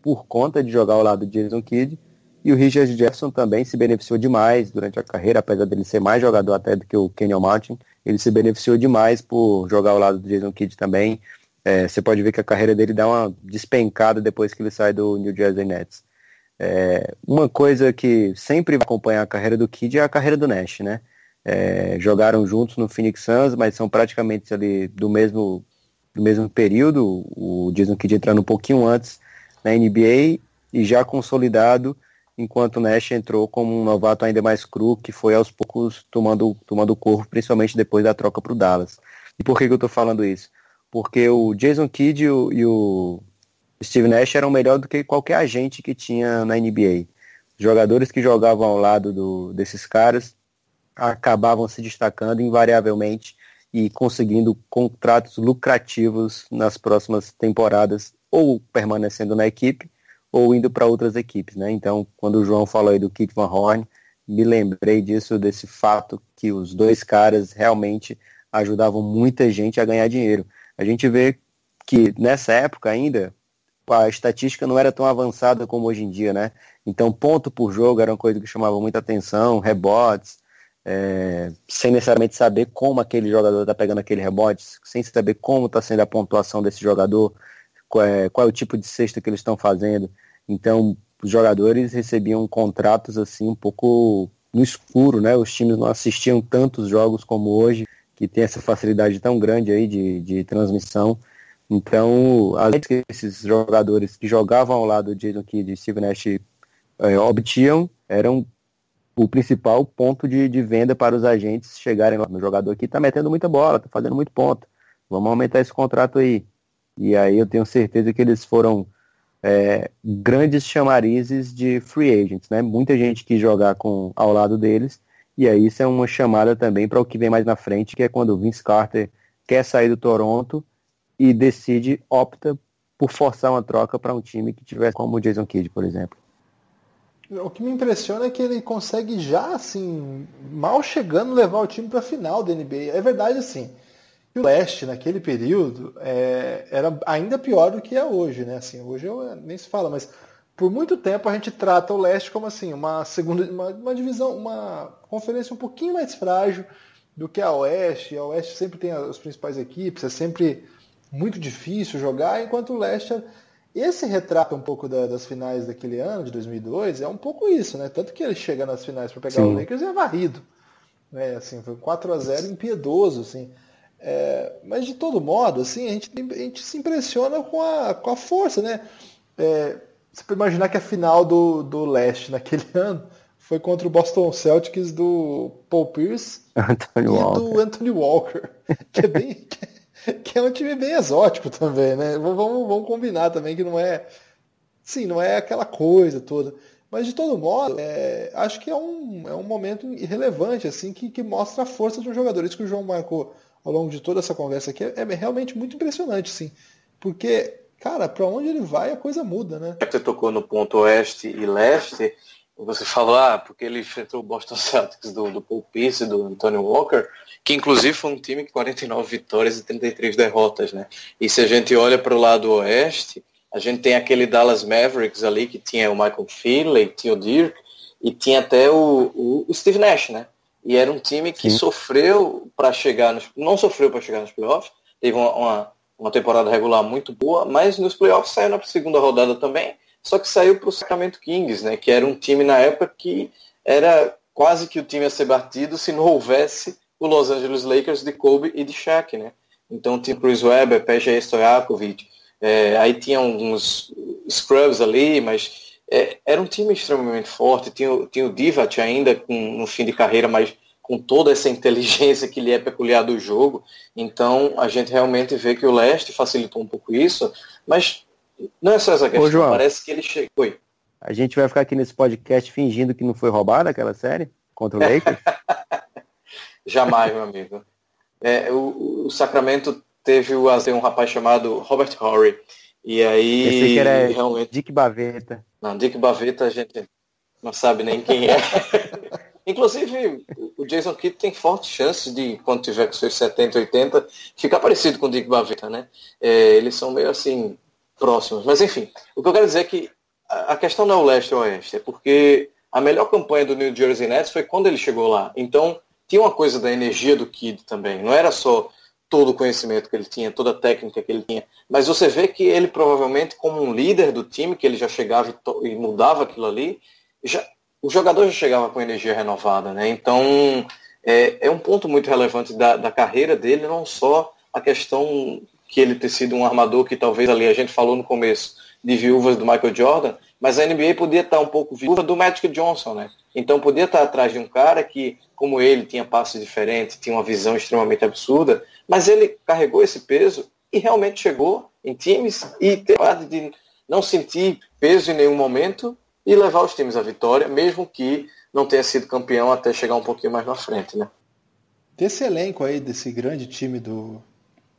por conta de jogar ao lado de Jason Kidd. E o Richard Jefferson também se beneficiou demais durante a carreira, apesar dele ser mais jogador até do que o Kenyon Martin. Ele se beneficiou demais por jogar ao lado do Jason Kidd também. É, você pode ver que a carreira dele dá uma despencada depois que ele sai do New Jersey Nets. É, uma coisa que sempre vai acompanhar a carreira do Kidd é a carreira do Nash, né? É, jogaram juntos no Phoenix Suns, mas são praticamente ali do mesmo, do mesmo período. O Jason Kidd entrando um pouquinho antes na NBA e já consolidado, enquanto Nash entrou como um novato ainda mais cru, que foi aos poucos tomando, tomando corpo, principalmente depois da troca para o Dallas. E por que, que eu estou falando isso? Porque o Jason Kidd e o, e o Steve Nash eram melhor do que qualquer agente que tinha na NBA. Jogadores que jogavam ao lado do, desses caras acabavam se destacando invariavelmente e conseguindo contratos lucrativos nas próximas temporadas ou permanecendo na equipe ou indo para outras equipes, né? Então, quando o João falou aí do Kit Van Horn, me lembrei disso, desse fato que os dois caras realmente ajudavam muita gente a ganhar dinheiro. A gente vê que nessa época ainda a estatística não era tão avançada como hoje em dia, né? Então, ponto por jogo era uma coisa que chamava muita atenção, rebotes, é, sem necessariamente saber como aquele jogador está pegando aquele rebote, sem saber como está sendo a pontuação desse jogador, qual é, qual é o tipo de cesta que eles estão fazendo. Então, os jogadores recebiam contratos assim um pouco no escuro, né? Os times não assistiam tantos jogos como hoje, que tem essa facilidade tão grande aí de, de transmissão. Então, além que esses jogadores que jogavam ao lado de Jason Kidd e Steve Nash é, obtinham eram o principal ponto de, de venda para os agentes chegarem lá. O jogador aqui está metendo muita bola, está fazendo muito ponto. Vamos aumentar esse contrato aí. E aí eu tenho certeza que eles foram é, grandes chamarizes de free agents, né? Muita gente quis jogar com, ao lado deles. E aí isso é uma chamada também para o que vem mais na frente, que é quando o Vince Carter quer sair do Toronto e decide, opta por forçar uma troca para um time que tivesse como o Jason Kidd, por exemplo. O que me impressiona é que ele consegue já, assim, mal chegando, levar o time para a final da NBA. É verdade, assim, o leste naquele período é, era ainda pior do que é hoje, né? Assim, hoje eu, nem se fala, mas por muito tempo a gente trata o leste como assim uma segunda, uma, uma divisão, uma conferência um pouquinho mais frágil do que a oeste. A oeste sempre tem as principais equipes, é sempre muito difícil jogar, enquanto o leste é esse retrato um pouco da, das finais daquele ano, de 2002, é um pouco isso, né? Tanto que ele chega nas finais para pegar Sim. o Lakers e é varrido. Né? Assim, foi 4 a 0 impiedoso, assim. É, mas de todo modo, assim, a gente, a gente se impressiona com a, com a força, né? É, você pode imaginar que a final do, do leste naquele [LAUGHS] ano foi contra o Boston Celtics do Paul Pierce Anthony e Walker. do Anthony Walker, [LAUGHS] que é bem, [LAUGHS] que é um time bem exótico também, né? Vamos, vamos combinar também que não é. Sim, não é aquela coisa toda. Mas de todo modo, é, acho que é um, é um momento irrelevante, assim, que, que mostra a força de um jogador. Isso que o João marcou ao longo de toda essa conversa aqui é, é realmente muito impressionante, sim. Porque, cara, para onde ele vai a coisa muda, né? Você tocou no ponto oeste e leste, você falou, ah, porque ele enfrentou o Boston Celtics do, do Paul Pierce, do Antonio Walker, que inclusive foi um time com 49 vitórias e 33 derrotas, né? E se a gente olha para o lado oeste, a gente tem aquele Dallas Mavericks ali que tinha o Michael Finley, tinha o Dirk e tinha até o, o Steve Nash, né? E era um time que Sim. sofreu para chegar nos, não sofreu para chegar nos playoffs, teve uma, uma, uma, temporada regular muito boa, mas nos playoffs saiu na segunda rodada também, só que saiu para o Sacramento Kings, né? Que era um time na época que era quase que o time a ser batido se não houvesse o Los Angeles Lakers de Kobe e de Shaq, né? Então tinha Chris Webber, Peja Stojakovic, é, aí tinha uns scrubs ali, mas é, era um time extremamente forte. Tinha, tinha o Divac ainda com, no fim de carreira, mas com toda essa [LAUGHS] inteligência que lhe é peculiar do jogo. Então a gente realmente vê que o leste facilitou um pouco isso, mas não é só essa questão. Ô, João, Parece que ele chegou. Oi. A gente vai ficar aqui nesse podcast fingindo que não foi roubada aquela série contra o Lakers? [LAUGHS] Jamais, meu amigo. É, o, o, Sacramento teve o, um rapaz chamado Robert Horry. E aí. Esse que era realmente... Dick Baveta. Não, Dick Baveta a gente não sabe nem quem é. [LAUGHS] Inclusive, o Jason Kidd tem fortes chances de, quando tiver com seus 70, 80, ficar parecido com o Dick Baveta, né? É, eles são meio assim, próximos. Mas enfim, o que eu quero dizer é que a questão não é o leste ou oeste, é porque a melhor campanha do New Jersey Nets foi quando ele chegou lá. Então, tinha uma coisa da energia do Kid também. Não era só todo o conhecimento que ele tinha, toda a técnica que ele tinha, mas você vê que ele provavelmente como um líder do time, que ele já chegava e, e mudava aquilo ali, já, o jogador já chegava com energia renovada, né? Então é, é um ponto muito relevante da, da carreira dele, não só a questão que ele ter sido um armador que talvez ali a gente falou no começo de viúvas do Michael Jordan, mas a NBA podia estar um pouco viúva do Magic Johnson, né? Então podia estar atrás de um cara que, como ele, tinha passos diferentes, tinha uma visão extremamente absurda, mas ele carregou esse peso e realmente chegou em times e teve de não sentir peso em nenhum momento e levar os times à vitória, mesmo que não tenha sido campeão até chegar um pouquinho mais na frente, né? Desse elenco aí, desse grande time do.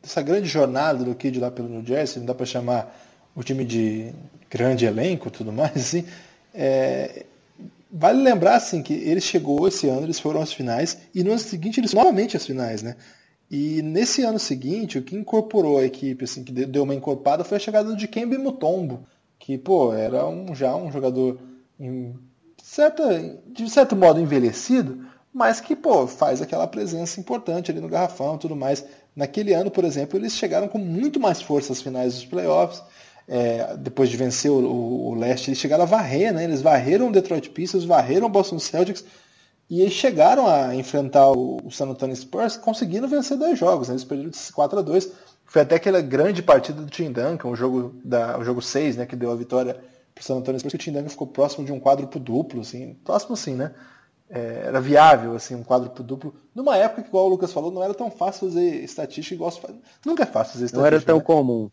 dessa grande jornada do Kid lá pelo New Jersey, não dá para chamar o time de grande elenco tudo mais, assim. É, Vale lembrar assim que ele chegou esse ano, eles foram às finais e no ano seguinte eles novamente às finais, né? E nesse ano seguinte, o que incorporou a equipe, assim, que deu uma encorpada foi a chegada de Kembe Mutombo, que, pô, era um, já um jogador em certa, de certo modo envelhecido, mas que, pô, faz aquela presença importante ali no garrafão e tudo mais. Naquele ano, por exemplo, eles chegaram com muito mais força às finais dos playoffs é, depois de vencer o, o, o, leste, eles chegaram a varrer, né? Eles varreram o Detroit Pistons, varreram o Boston Celtics e eles chegaram a enfrentar o, o San Antonio Spurs, conseguindo vencer dois jogos. Né? Eles perderam de 4 a 2 Foi até aquela grande partida do Tim Duncan, o jogo, da, o jogo 6, né? Que deu a vitória pro San Antonio Spurs, que o Tim Duncan ficou próximo de um quádruplo duplo, assim, próximo assim, né? É, era viável, assim, um quádruplo duplo. Numa época que, igual o Lucas falou, não era tão fácil fazer estatística igual Nunca é fácil fazer estatística. Não era tão né? comum.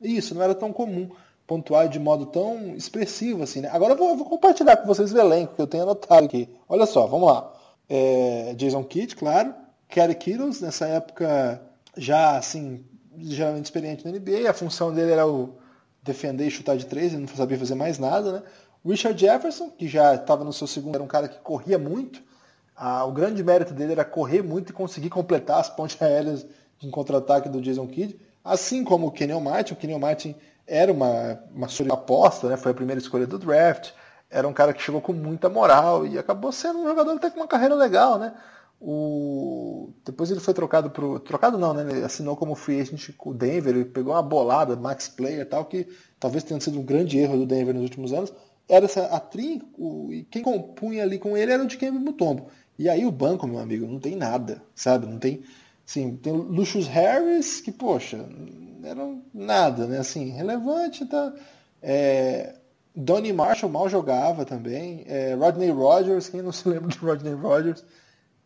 Isso, não era tão comum pontuar de modo tão expressivo assim, né? Agora eu vou, eu vou compartilhar com vocês o elenco que eu tenho anotado aqui. Olha só, vamos lá. É, Jason Kidd, claro. Kerry Kittles, nessa época já assim, geralmente experiente na NBA. A função dele era o defender e chutar de três, ele não sabia fazer mais nada, né? Richard Jefferson, que já estava no seu segundo, era um cara que corria muito. Ah, o grande mérito dele era correr muito e conseguir completar as pontes aéreas de contra-ataque do Jason Kidd. Assim como o Kenyon Martin. O Kenyon Martin era uma, uma aposta, né? foi a primeira escolha do draft. Era um cara que chegou com muita moral e acabou sendo um jogador até com uma carreira legal, né? O... Depois ele foi trocado pro. Trocado não, né? Ele assinou como free agent com o Denver, ele pegou uma bolada, max player e tal, que talvez tenha sido um grande erro do Denver nos últimos anos. Era essa a tri, o... e quem compunha ali com ele era o de Kemba Mutombo. E aí o banco, meu amigo, não tem nada, sabe? Não tem. Sim, tem Lucius Harris, que, poxa, era nada, né? Assim, relevante, tá? É, Donnie Marshall mal jogava também. É, Rodney Rogers, quem não se [LAUGHS] lembra de Rodney Rogers?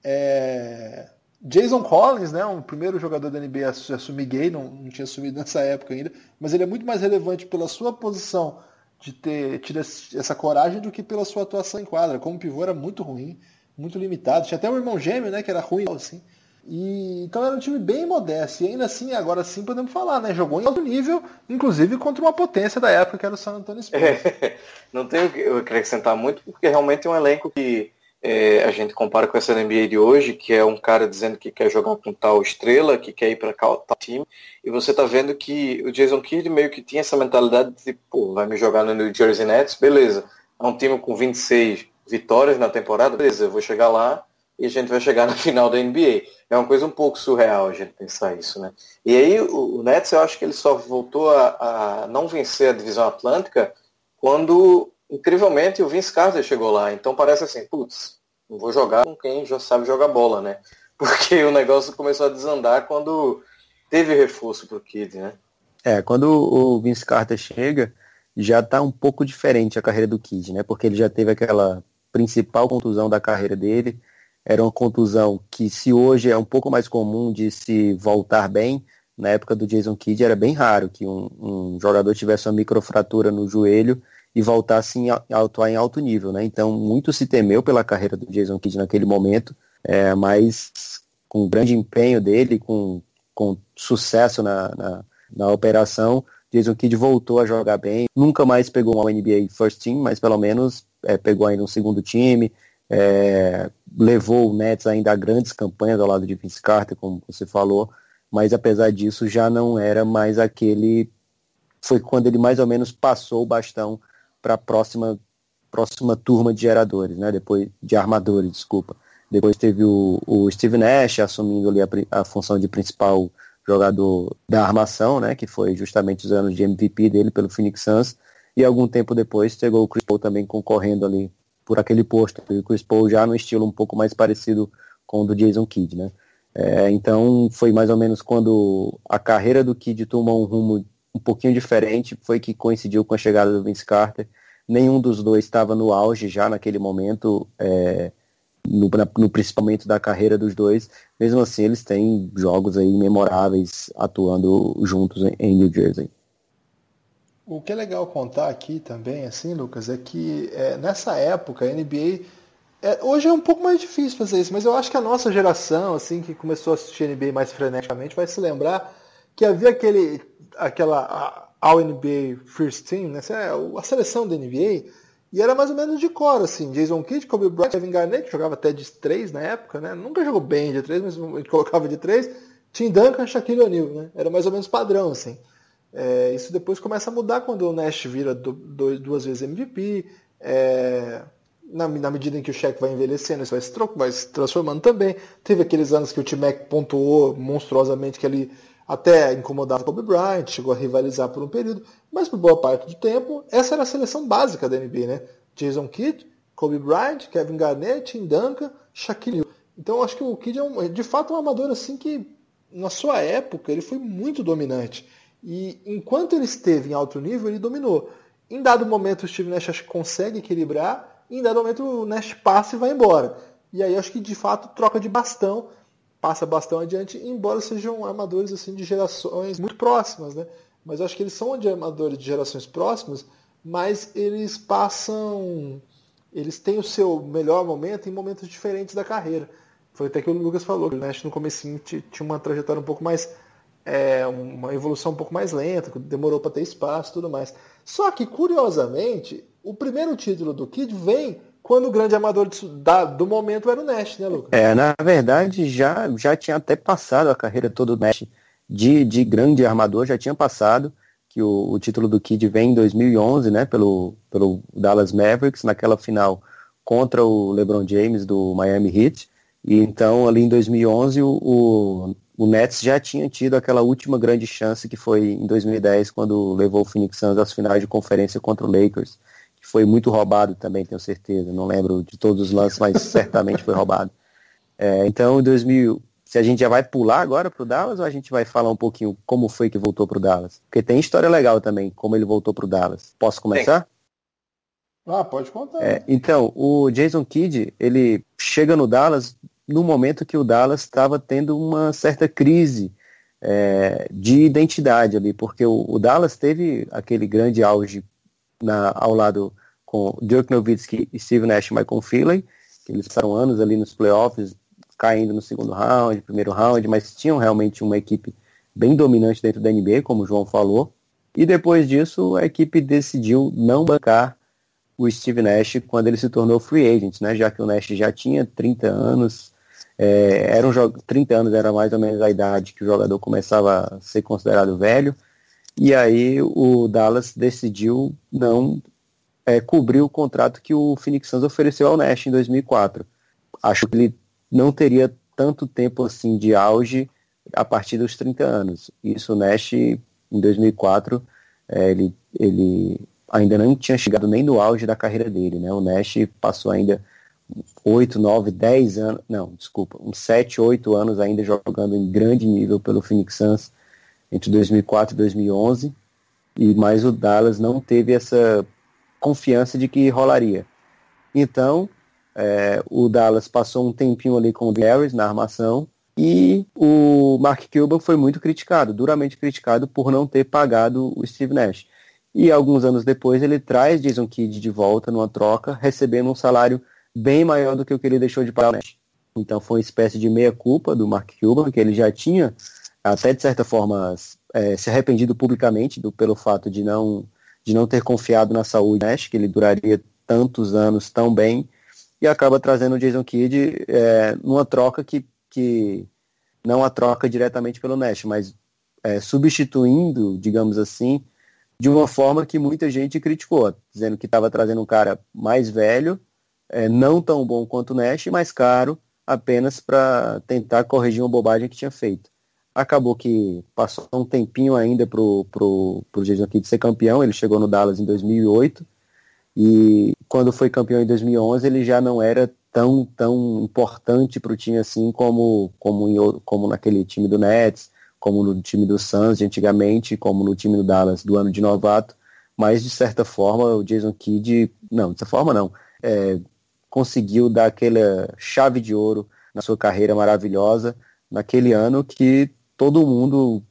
É, Jason Collins, né, um primeiro jogador da NBA a assumir gay, não, não tinha assumido nessa época ainda, mas ele é muito mais relevante pela sua posição de ter tido essa coragem do que pela sua atuação em quadra. Como pivô era muito ruim, muito limitado. Tinha até um irmão gêmeo, né, que era ruim, assim. E, então era um time bem modesto. E ainda assim, agora sim podemos falar, né? Jogou em alto nível, inclusive contra uma potência da época que era o San Antonio Spurs. É, [LAUGHS] não tenho o que acrescentar muito, porque realmente é um elenco que é, a gente compara com essa NBA de hoje, que é um cara dizendo que quer jogar com tal estrela, que quer ir para tal time, e você tá vendo que o Jason Kidd meio que tinha essa mentalidade de, pô, vai me jogar no New Jersey Nets, beleza. É um time com 26 vitórias na temporada, beleza, eu vou chegar lá e a gente vai chegar na [LAUGHS] final da NBA. É uma coisa um pouco surreal a gente pensar isso, né? E aí o, Nets, eu acho que ele só voltou a, a não vencer a divisão atlântica quando incrivelmente o Vince Carter chegou lá. Então parece assim, putz, não vou jogar com quem já sabe jogar bola, né? [LAUGHS] Porque o negócio começou a desandar quando teve reforço pro Kid, né? É, quando o Vince Carter chega, já tá um pouco diferente a carreira do Kid, né? Porque ele já teve aquela principal contusão da carreira dele. Era uma contusão que, se hoje é um pouco mais comum de se voltar bem, na época do Jason Kidd era bem raro que um, um jogador tivesse uma microfratura no joelho e voltasse a atuar em alto nível, né? Então muito se temeu pela carreira do Jason Kidd naquele momento, é, mas com o grande empenho dele, com, com sucesso na, na, na operação, Jason Kidd voltou a jogar bem, nunca mais pegou uma NBA First Team, mas pelo menos é, pegou ainda um segundo time, é, levou o Nets ainda a grandes campanhas ao lado de Vince Carter, como você falou, mas apesar disso já não era mais aquele. Foi quando ele mais ou menos passou o bastão para a próxima, próxima turma de geradores, né? Depois de armadores, desculpa. Depois teve o, o Steve Nash assumindo ali a, a, função de principal jogador da armação, né? Que foi justamente os anos de MVP dele pelo Phoenix Suns. E algum tempo depois chegou o Chris Paul também concorrendo ali por aquele posto. E o Chris Paul já no estilo um pouco mais parecido com o do Jason Kidd, né? É, então foi mais ou menos quando a carreira do Kidd tomou um rumo um pouquinho diferente, foi que coincidiu com a chegada do Vince Carter. Nenhum dos dois estava no auge já naquele momento, é, no, na, no principal momento da carreira dos dois. Mesmo assim, eles têm jogos aí memoráveis atuando juntos em, em New Jersey. O que é legal contar aqui também, assim, Lucas, é que é, nessa época a NBA é, hoje é um pouco mais difícil fazer isso, mas eu acho que a nossa geração, assim, que começou a assistir NBA mais freneticamente, vai se lembrar que havia aquele, aquela All NBA First Team, né? É a seleção da NBA, e era mais ou menos de cor, assim, Jason Kidd, Kobe Bryant, Kevin Garnett, que jogava até de três na época, né? Nunca jogou bem de três, mas a [LAUGHS] gente colocava de três. Tim Duncan, Shaquille O'Neal, né? Era mais ou menos padrão, assim. É, isso depois começa a mudar quando o Nash vira do, do, duas vezes MVP. É, na, na, medida em que o Shaq vai envelhecendo, isso vai se, vai se transformando também. Teve aqueles anos que o T-Mac pontuou monstruosamente que ele até incomodava o Kobe Bryant, chegou a rivalizar por um período, mas por boa parte do tempo, essa era a seleção básica da NBA, né? Jason Kidd, Kobe Bryant, Kevin Garnett, Tim Duncan, Shaquille. Então acho que o Kidd é um, de fato um amador assim que na sua época ele foi muito dominante. E enquanto ele esteve em alto nível, ele dominou. Em dado momento o Steve Nash consegue equilibrar, em dado momento o Nash passa e vai embora. E aí acho que de fato troca de bastão, passa bastão adiante, embora sejam armadores assim de gerações muito próximas, né? Mas acho que eles são de armadores de gerações próximas, mas eles passam, eles têm o seu melhor momento em momentos diferentes da carreira. Foi até que o Lucas falou, que o Nash no começo tinha uma trajetória um pouco mais é, uma evolução um pouco mais lenta, demorou para ter espaço e tudo mais. Só que, curiosamente, o primeiro título do Kid vem quando o grande amador do momento era o Nash, né, Lucas? É, na verdade, já, já tinha até passado a carreira toda do Nash de, de grande armador, já tinha passado, que o, o título do Kid vem em 2011, né, pelo, pelo Dallas Mavericks, naquela final contra o LeBron James do Miami Heat. E então, ali em 2011, o, o o Nets já tinha tido aquela última grande chance que foi em 2010, quando levou o Phoenix Suns às finais de conferência contra o Lakers, que foi muito roubado também, tenho certeza. Não lembro de todos os lances, mas [LAUGHS] certamente foi roubado. É, então, em 2000, se a gente já vai pular agora para o Dallas ou a gente vai falar um pouquinho como foi que voltou para o Dallas? Porque tem história legal também, como ele voltou para o Dallas. Posso começar? Ah, pode contar. É, então, o Jason Kidd, ele chega no Dallas no momento que o Dallas estava tendo uma certa crise é, de identidade ali, porque o, o, Dallas teve aquele grande auge na, ao lado com Dirk Nowitzki e Steve Nash e Michael Finley, que eles passaram anos ali nos playoffs, caindo no segundo round, primeiro round, mas tinham realmente uma equipe bem dominante dentro da NBA, como o João falou. E depois disso, a equipe decidiu não bancar o Steve Nash quando ele se tornou free agent, né? Já que o Nash já tinha 30 anos, é, era um jogo, 30 anos era mais ou menos a idade que o jogador começava a ser considerado velho. E aí o Dallas decidiu não é, cobrir o contrato que o Phoenix Suns ofereceu ao Nash em 2004. Acho que ele não teria tanto tempo assim de auge a partir dos 30 anos. Isso o Nash em 2004 é, ele, ele ainda não tinha chegado nem no auge da carreira dele, né? O Nash passou ainda 8, 9, 10 anos, não, desculpa, uns 7, 8 anos ainda jogando em grande nível pelo Phoenix Suns entre 2004 e 2011, e mais o Dallas não teve essa confiança de que rolaria. Então, é, o Dallas passou um tempinho ali com o Harris na armação, e o Mark Cuban foi muito criticado, duramente criticado por não ter pagado o Steve Nash. E alguns anos depois ele traz Jason Kidd de volta numa troca, recebendo um salário bem maior do que o que ele deixou de pagar. Então foi uma espécie de meia-culpa do Mark Cuban, que ele já tinha, até de certa forma, é, se arrependido publicamente do, pelo fato de não, de não ter confiado na saúde Nash, que ele duraria tantos anos tão bem, e acaba trazendo o Jason Kidd é, numa troca que, que não a troca diretamente pelo Nash, mas é, substituindo, digamos assim, de uma forma que muita gente criticou, dizendo que estava trazendo um cara mais velho, é, não tão bom quanto o Nash, mas caro apenas para tentar corrigir uma bobagem que tinha feito. Acabou que passou um tempinho ainda para o Jason Kidd ser campeão, ele chegou no Dallas em 2008, e quando foi campeão em 2011 ele já não era tão, tão importante para o time assim como, como, em, como naquele time do Nets, como no time do Suns de antigamente, como no time do Dallas do ano de novato, mas de certa forma o Jason Kidd, não, de certa forma não, é, conseguiu dar aquela chave de ouro na sua carreira maravilhosa, naquele ano que todo mundo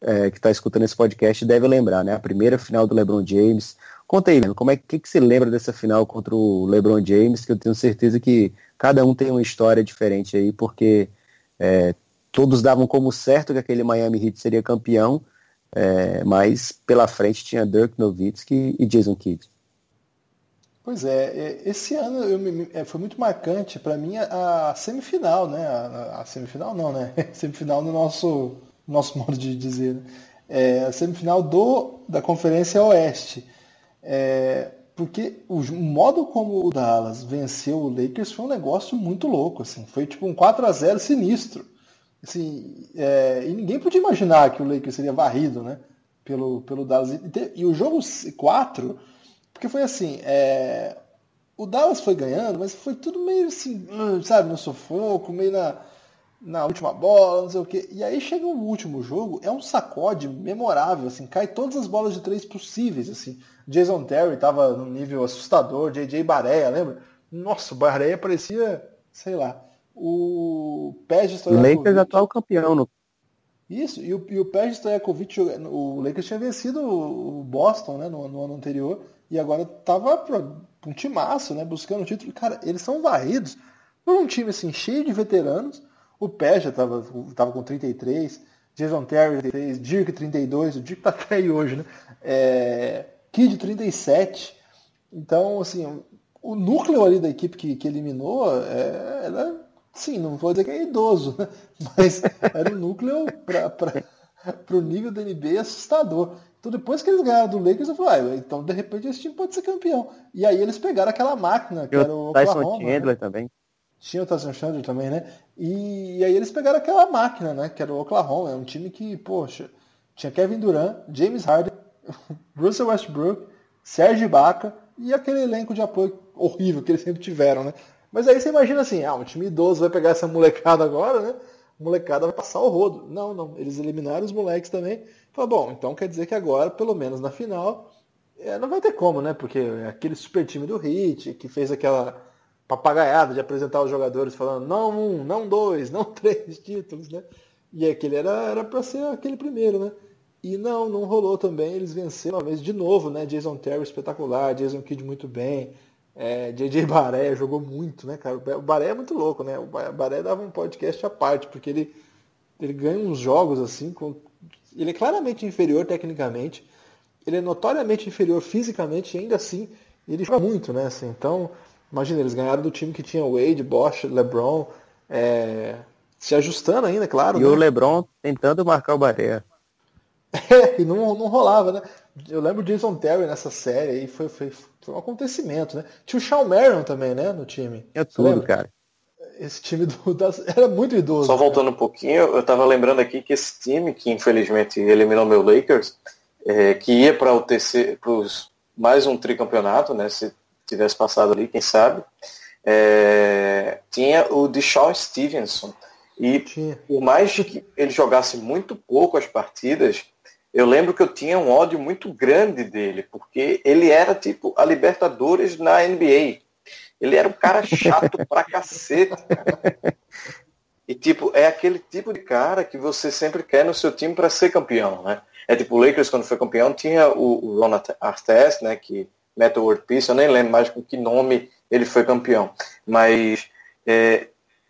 é, que está escutando esse podcast deve lembrar, né? A primeira final do LeBron James. Conta aí, como é que, que você lembra dessa final contra o LeBron James? Que eu tenho certeza que cada um tem uma história diferente aí, porque é, todos davam como certo que aquele Miami Heat seria campeão, é, mas pela frente tinha Dirk Nowitzki e Jason Kidd. Pois é, esse ano eu me, é, foi muito marcante para mim a, a, semifinal, né? A, a, semifinal não, né? [LAUGHS] semifinal no nosso, nosso [LAUGHS] modo de dizer. Né? É, a semifinal do, da Conferência Oeste. É, porque o modo como o Dallas venceu o Lakers foi um negócio muito louco, assim. Foi tipo um 4 a 0 sinistro. Assim, é, e ninguém podia imaginar que o Lakers seria varrido, né? Pelo, pelo Dallas. E, e o jogo 4 porque foi assim, é... o Dallas foi ganhando, mas foi tudo meio assim, hum, sabe, no sufoco, meio na. na última bola, não sei o quê. E aí chega o último jogo, é um sacode memorável, assim, cai todas as bolas de três possíveis, assim. Jason Terry tava num nível assustador, JJ Bareia, lembra? Nossa, o Bareia parecia, sei lá, o Stojakovic. Lakers atual campeão no isso, e o, e o Stojakovic, o Lakers tinha vencido o Boston, né, no, no ano anterior, e agora tava um timaço, né, buscando o título. Cara, eles são varridos por um time assim cheio de veteranos, o Peja estava tava com 33, Jason Terry 33, Dirk 32, o Dirk tá até aí hoje, né? É, Kid 37. Então, assim, o núcleo ali da equipe que, que eliminou, é, era, sim, não vou dizer que é idoso, né? [LAUGHS] mas era um núcleo para o nível da NBA assustador. Então depois que eles ganharam do Lakers, eu falei, ah, então de repente esse time pode ser campeão. E aí eles pegaram aquela máquina, que era o Tyson Oklahoma, Chandler né? também. Tinha o Tyson Chandler também, né? E, e, aí eles pegaram aquela máquina, né? Que era o Oklahoma. É um time que, poxa, tinha Kevin Durant, James Harden, [LAUGHS] Russell Westbrook, Serge Ibaka e aquele elenco de apoio horrível que eles sempre tiveram, né? Mas aí você imagina assim, ah, um time idoso vai pegar essa molecada agora, né? Molecada vai passar o rodo. Não, não. Eles eliminaram os moleques também. Fala, bom, então quer dizer que agora, pelo menos na final, é, não vai ter como, né? Porque aquele super time do Hit, que fez aquela papagaiada de apresentar os jogadores falando não um, não dois, não [LAUGHS] três títulos, né? E aquele era era para ser aquele primeiro, né? E não, não rolou também. Eles venceram uma vez de novo, né? Jason Terry espetacular, Jason Kidd muito bem, é, JJ Baré jogou muito, né, cara? O Baré é muito louco, né? O Baré dava um podcast à parte, porque ele, ele ganha uns jogos assim, com... ele é claramente inferior tecnicamente, ele é notoriamente inferior fisicamente, e ainda assim ele joga muito, né? Assim, então, Imagina, eles ganharam do time que tinha Wade, Bosch, LeBron, é, se ajustando ainda, claro. E né? o LeBron tentando marcar o Baré. É, [LAUGHS] e não, não rolava, né? Eu lembro o Jason Terry nessa série aí, foi, foi, foi um acontecimento, né? Tinha o Shawn Marion também, né, no time. É tudo, cara. Esse time do, [LAUGHS] das, era muito idoso. Só voltando um pouquinho, eu tava lembrando aqui que esse time, que infelizmente eliminou meu Lakers, é, que ia para o TC, pros, mais um tricampeonato, né? Se tivesse passado ali, quem sabe. É, tinha o Deshaun Stevenson. E por mais que ele jogasse muito pouco as partidas, eu lembro que eu tinha um ódio muito grande dele, porque ele era tipo a Libertadores na NBA. Ele era um cara chato pra cacete. Cara. E tipo, é aquele tipo de cara que você sempre quer no seu time para ser campeão, né? É tipo o Lakers quando foi campeão tinha o, o Ron Artest, né, que Metal World Peace, eu nem lembro mais com que nome ele foi campeão. Mas é,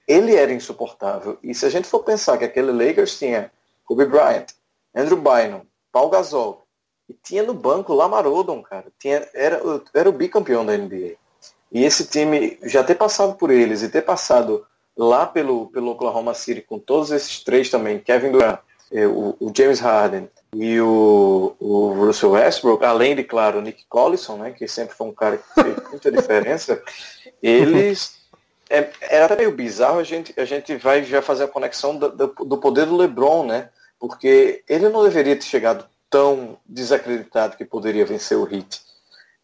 ele era insuportável. E se a gente for pensar que aquele Lakers tinha Kobe Bryant, Andrew Bynum, Paul Gasol, e tinha no banco Lamar Odom, cara. Tinha, era, era o bicampeão da NBA. E esse time, já ter passado por eles e ter passado lá pelo, pelo Oklahoma City com todos esses três também, Kevin Durant, é, o, o James Harden, e o, o Russell Westbrook, além de, claro, o Nick Collison, né, que sempre foi um cara que fez muita diferença, [LAUGHS] eles. É, era até meio bizarro, a gente, a gente vai já fazer a conexão do, do, do poder do LeBron, né? Porque ele não deveria ter chegado tão desacreditado que poderia vencer o Heat.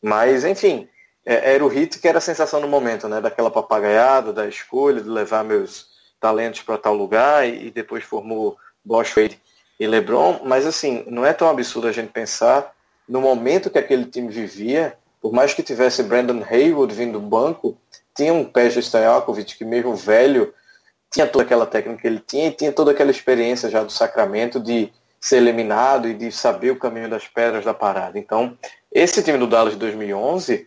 Mas, enfim, é, era o Heat que era a sensação no momento, né? Daquela papagaiada, da escolha, de levar meus talentos para tal lugar e, depois formou Bosch Wade e LeBron, mas assim, não é tão absurdo a gente pensar no momento que aquele time vivia, por mais que tivesse Brandon Haywood vindo do banco, tinha um Peja Stojakovic que mesmo velho tinha toda aquela técnica que ele tinha e tinha toda aquela experiência já do Sacramento de ser eliminado e de saber o caminho das pedras da parada. Então, esse time do Dallas de 2011,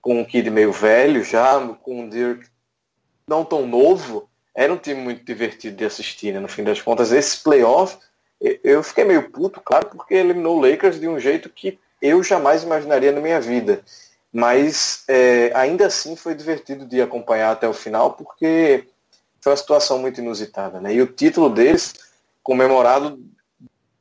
com um Kid meio velho já, com um Dirk não tão novo, era um time muito divertido de assistir, né? No fim das contas, esse playoff eu fiquei meio puto, claro, porque eliminou o Lakers de um jeito que eu jamais imaginaria na minha vida. Mas é, ainda assim foi divertido de acompanhar até o final, porque foi uma situação muito inusitada. Né? E o título deles comemorado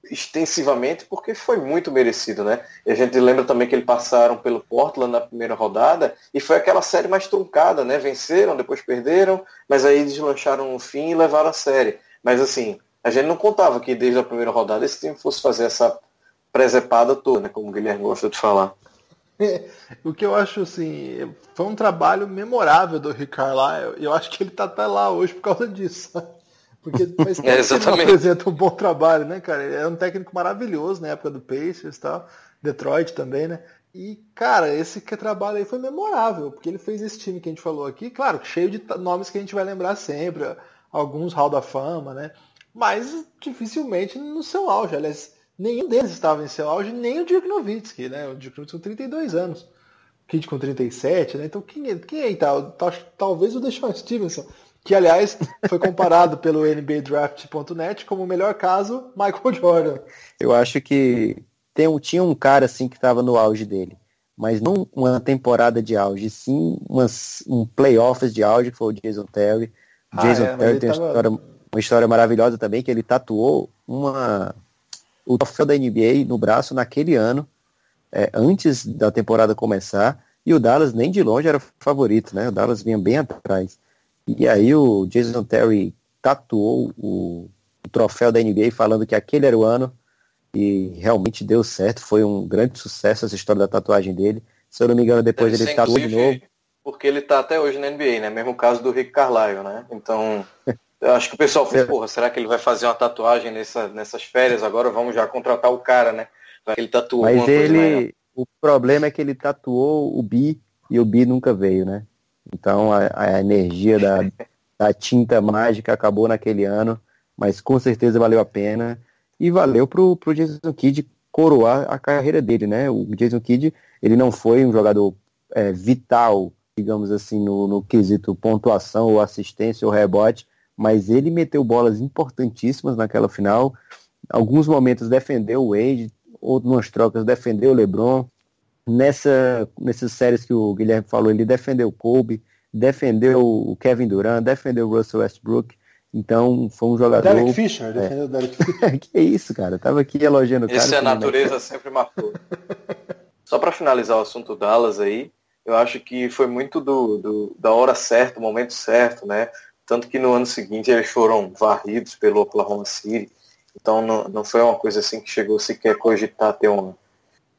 extensivamente porque foi muito merecido, né? E a gente lembra também que eles passaram pelo Portland na primeira rodada e foi aquela série mais truncada, né? Venceram, depois perderam, mas aí deslancharam no fim e levaram a série. Mas assim, a gente não contava que desde a primeira rodada esse time fosse fazer essa presepada toda, né, como o Guilherme gosta de falar. [LAUGHS] o que eu acho assim, foi um trabalho memorável do Rick Carlisle. Eu acho que ele tá até lá hoje por causa disso. [LAUGHS] Porque mas, [LAUGHS] é, exatamente. ele apresenta um bom trabalho, né, cara? Ele é um técnico maravilhoso na época do Pacers e tal. Detroit também, né? E, cara, esse que trabalho aí foi memorável, porque ele fez esse time que a gente falou aqui, claro, cheio de nomes que a gente vai lembrar sempre, alguns Hall da Fama, né? Mas dificilmente no seu auge. Aliás, nenhum deles estava em seu auge, nem o Dirk Nowitzki, né? O Dirk Nowitzki com 32 anos. Kid com 37, né? Então quem, quem aí tá? Talvez o Deshaun Stevenson, que aliás foi comparado pelo NBADraft.net como o melhor caso Michael Jordan. Eu acho que tem, tinha um cara assim que estava no auge dele, mas não uma temporada de auge, sim umas, um playoffs de auge que foi o Jason Terry. Ah, Jason é, Terry tem tava... uma, história, uma história maravilhosa também que ele tatuou uma o troféu da NBA no braço naquele ano é, antes da temporada começar, e o Dallas nem de longe era favorito, né? O Dallas vinha bem atrás. E aí o Jason Terry tatuou o, o troféu da NBA falando que aquele era o ano e realmente deu certo, foi um grande sucesso essa história da tatuagem dele. Se eu não me engano, depois Deve ele tatuou de novo. Porque ele tá até hoje na NBA, né? Mesmo caso do Rick Carlisle, né? Então, [LAUGHS] eu acho que o pessoal fez, porra, será que ele vai fazer uma tatuagem nessa, nessas férias? Agora vamos já contratar o cara, né? Ele tatuou Mas ele, o problema é que ele tatuou o Bi e o Bi nunca veio, né? Então a, a energia da, [LAUGHS] da tinta mágica acabou naquele ano, mas com certeza valeu a pena. E valeu pro, pro Jason Kidd coroar a carreira dele, né? O Jason Kidd, ele não foi um jogador é, vital, digamos assim, no, no quesito pontuação ou assistência ou rebote, mas ele meteu bolas importantíssimas naquela final. Alguns momentos defendeu o Wade, outras trocas defendeu o LeBron. Nessa, nessas séries que o Guilherme falou, ele defendeu o Kobe, defendeu o Kevin Durant, defendeu o Russell Westbrook. Então foi um jogador. Derek Fisher, é. defendeu o Derek Fisher. [LAUGHS] que isso, cara? Eu tava aqui elogiando o cara. Isso é a natureza sempre marcou. [LAUGHS] Só para finalizar o assunto Dallas aí, eu acho que foi muito do, do, da hora certa, o momento certo, né? Tanto que no ano seguinte eles foram varridos pelo Oklahoma City. Então não, não foi uma coisa assim que chegou sequer a cogitar ter uma,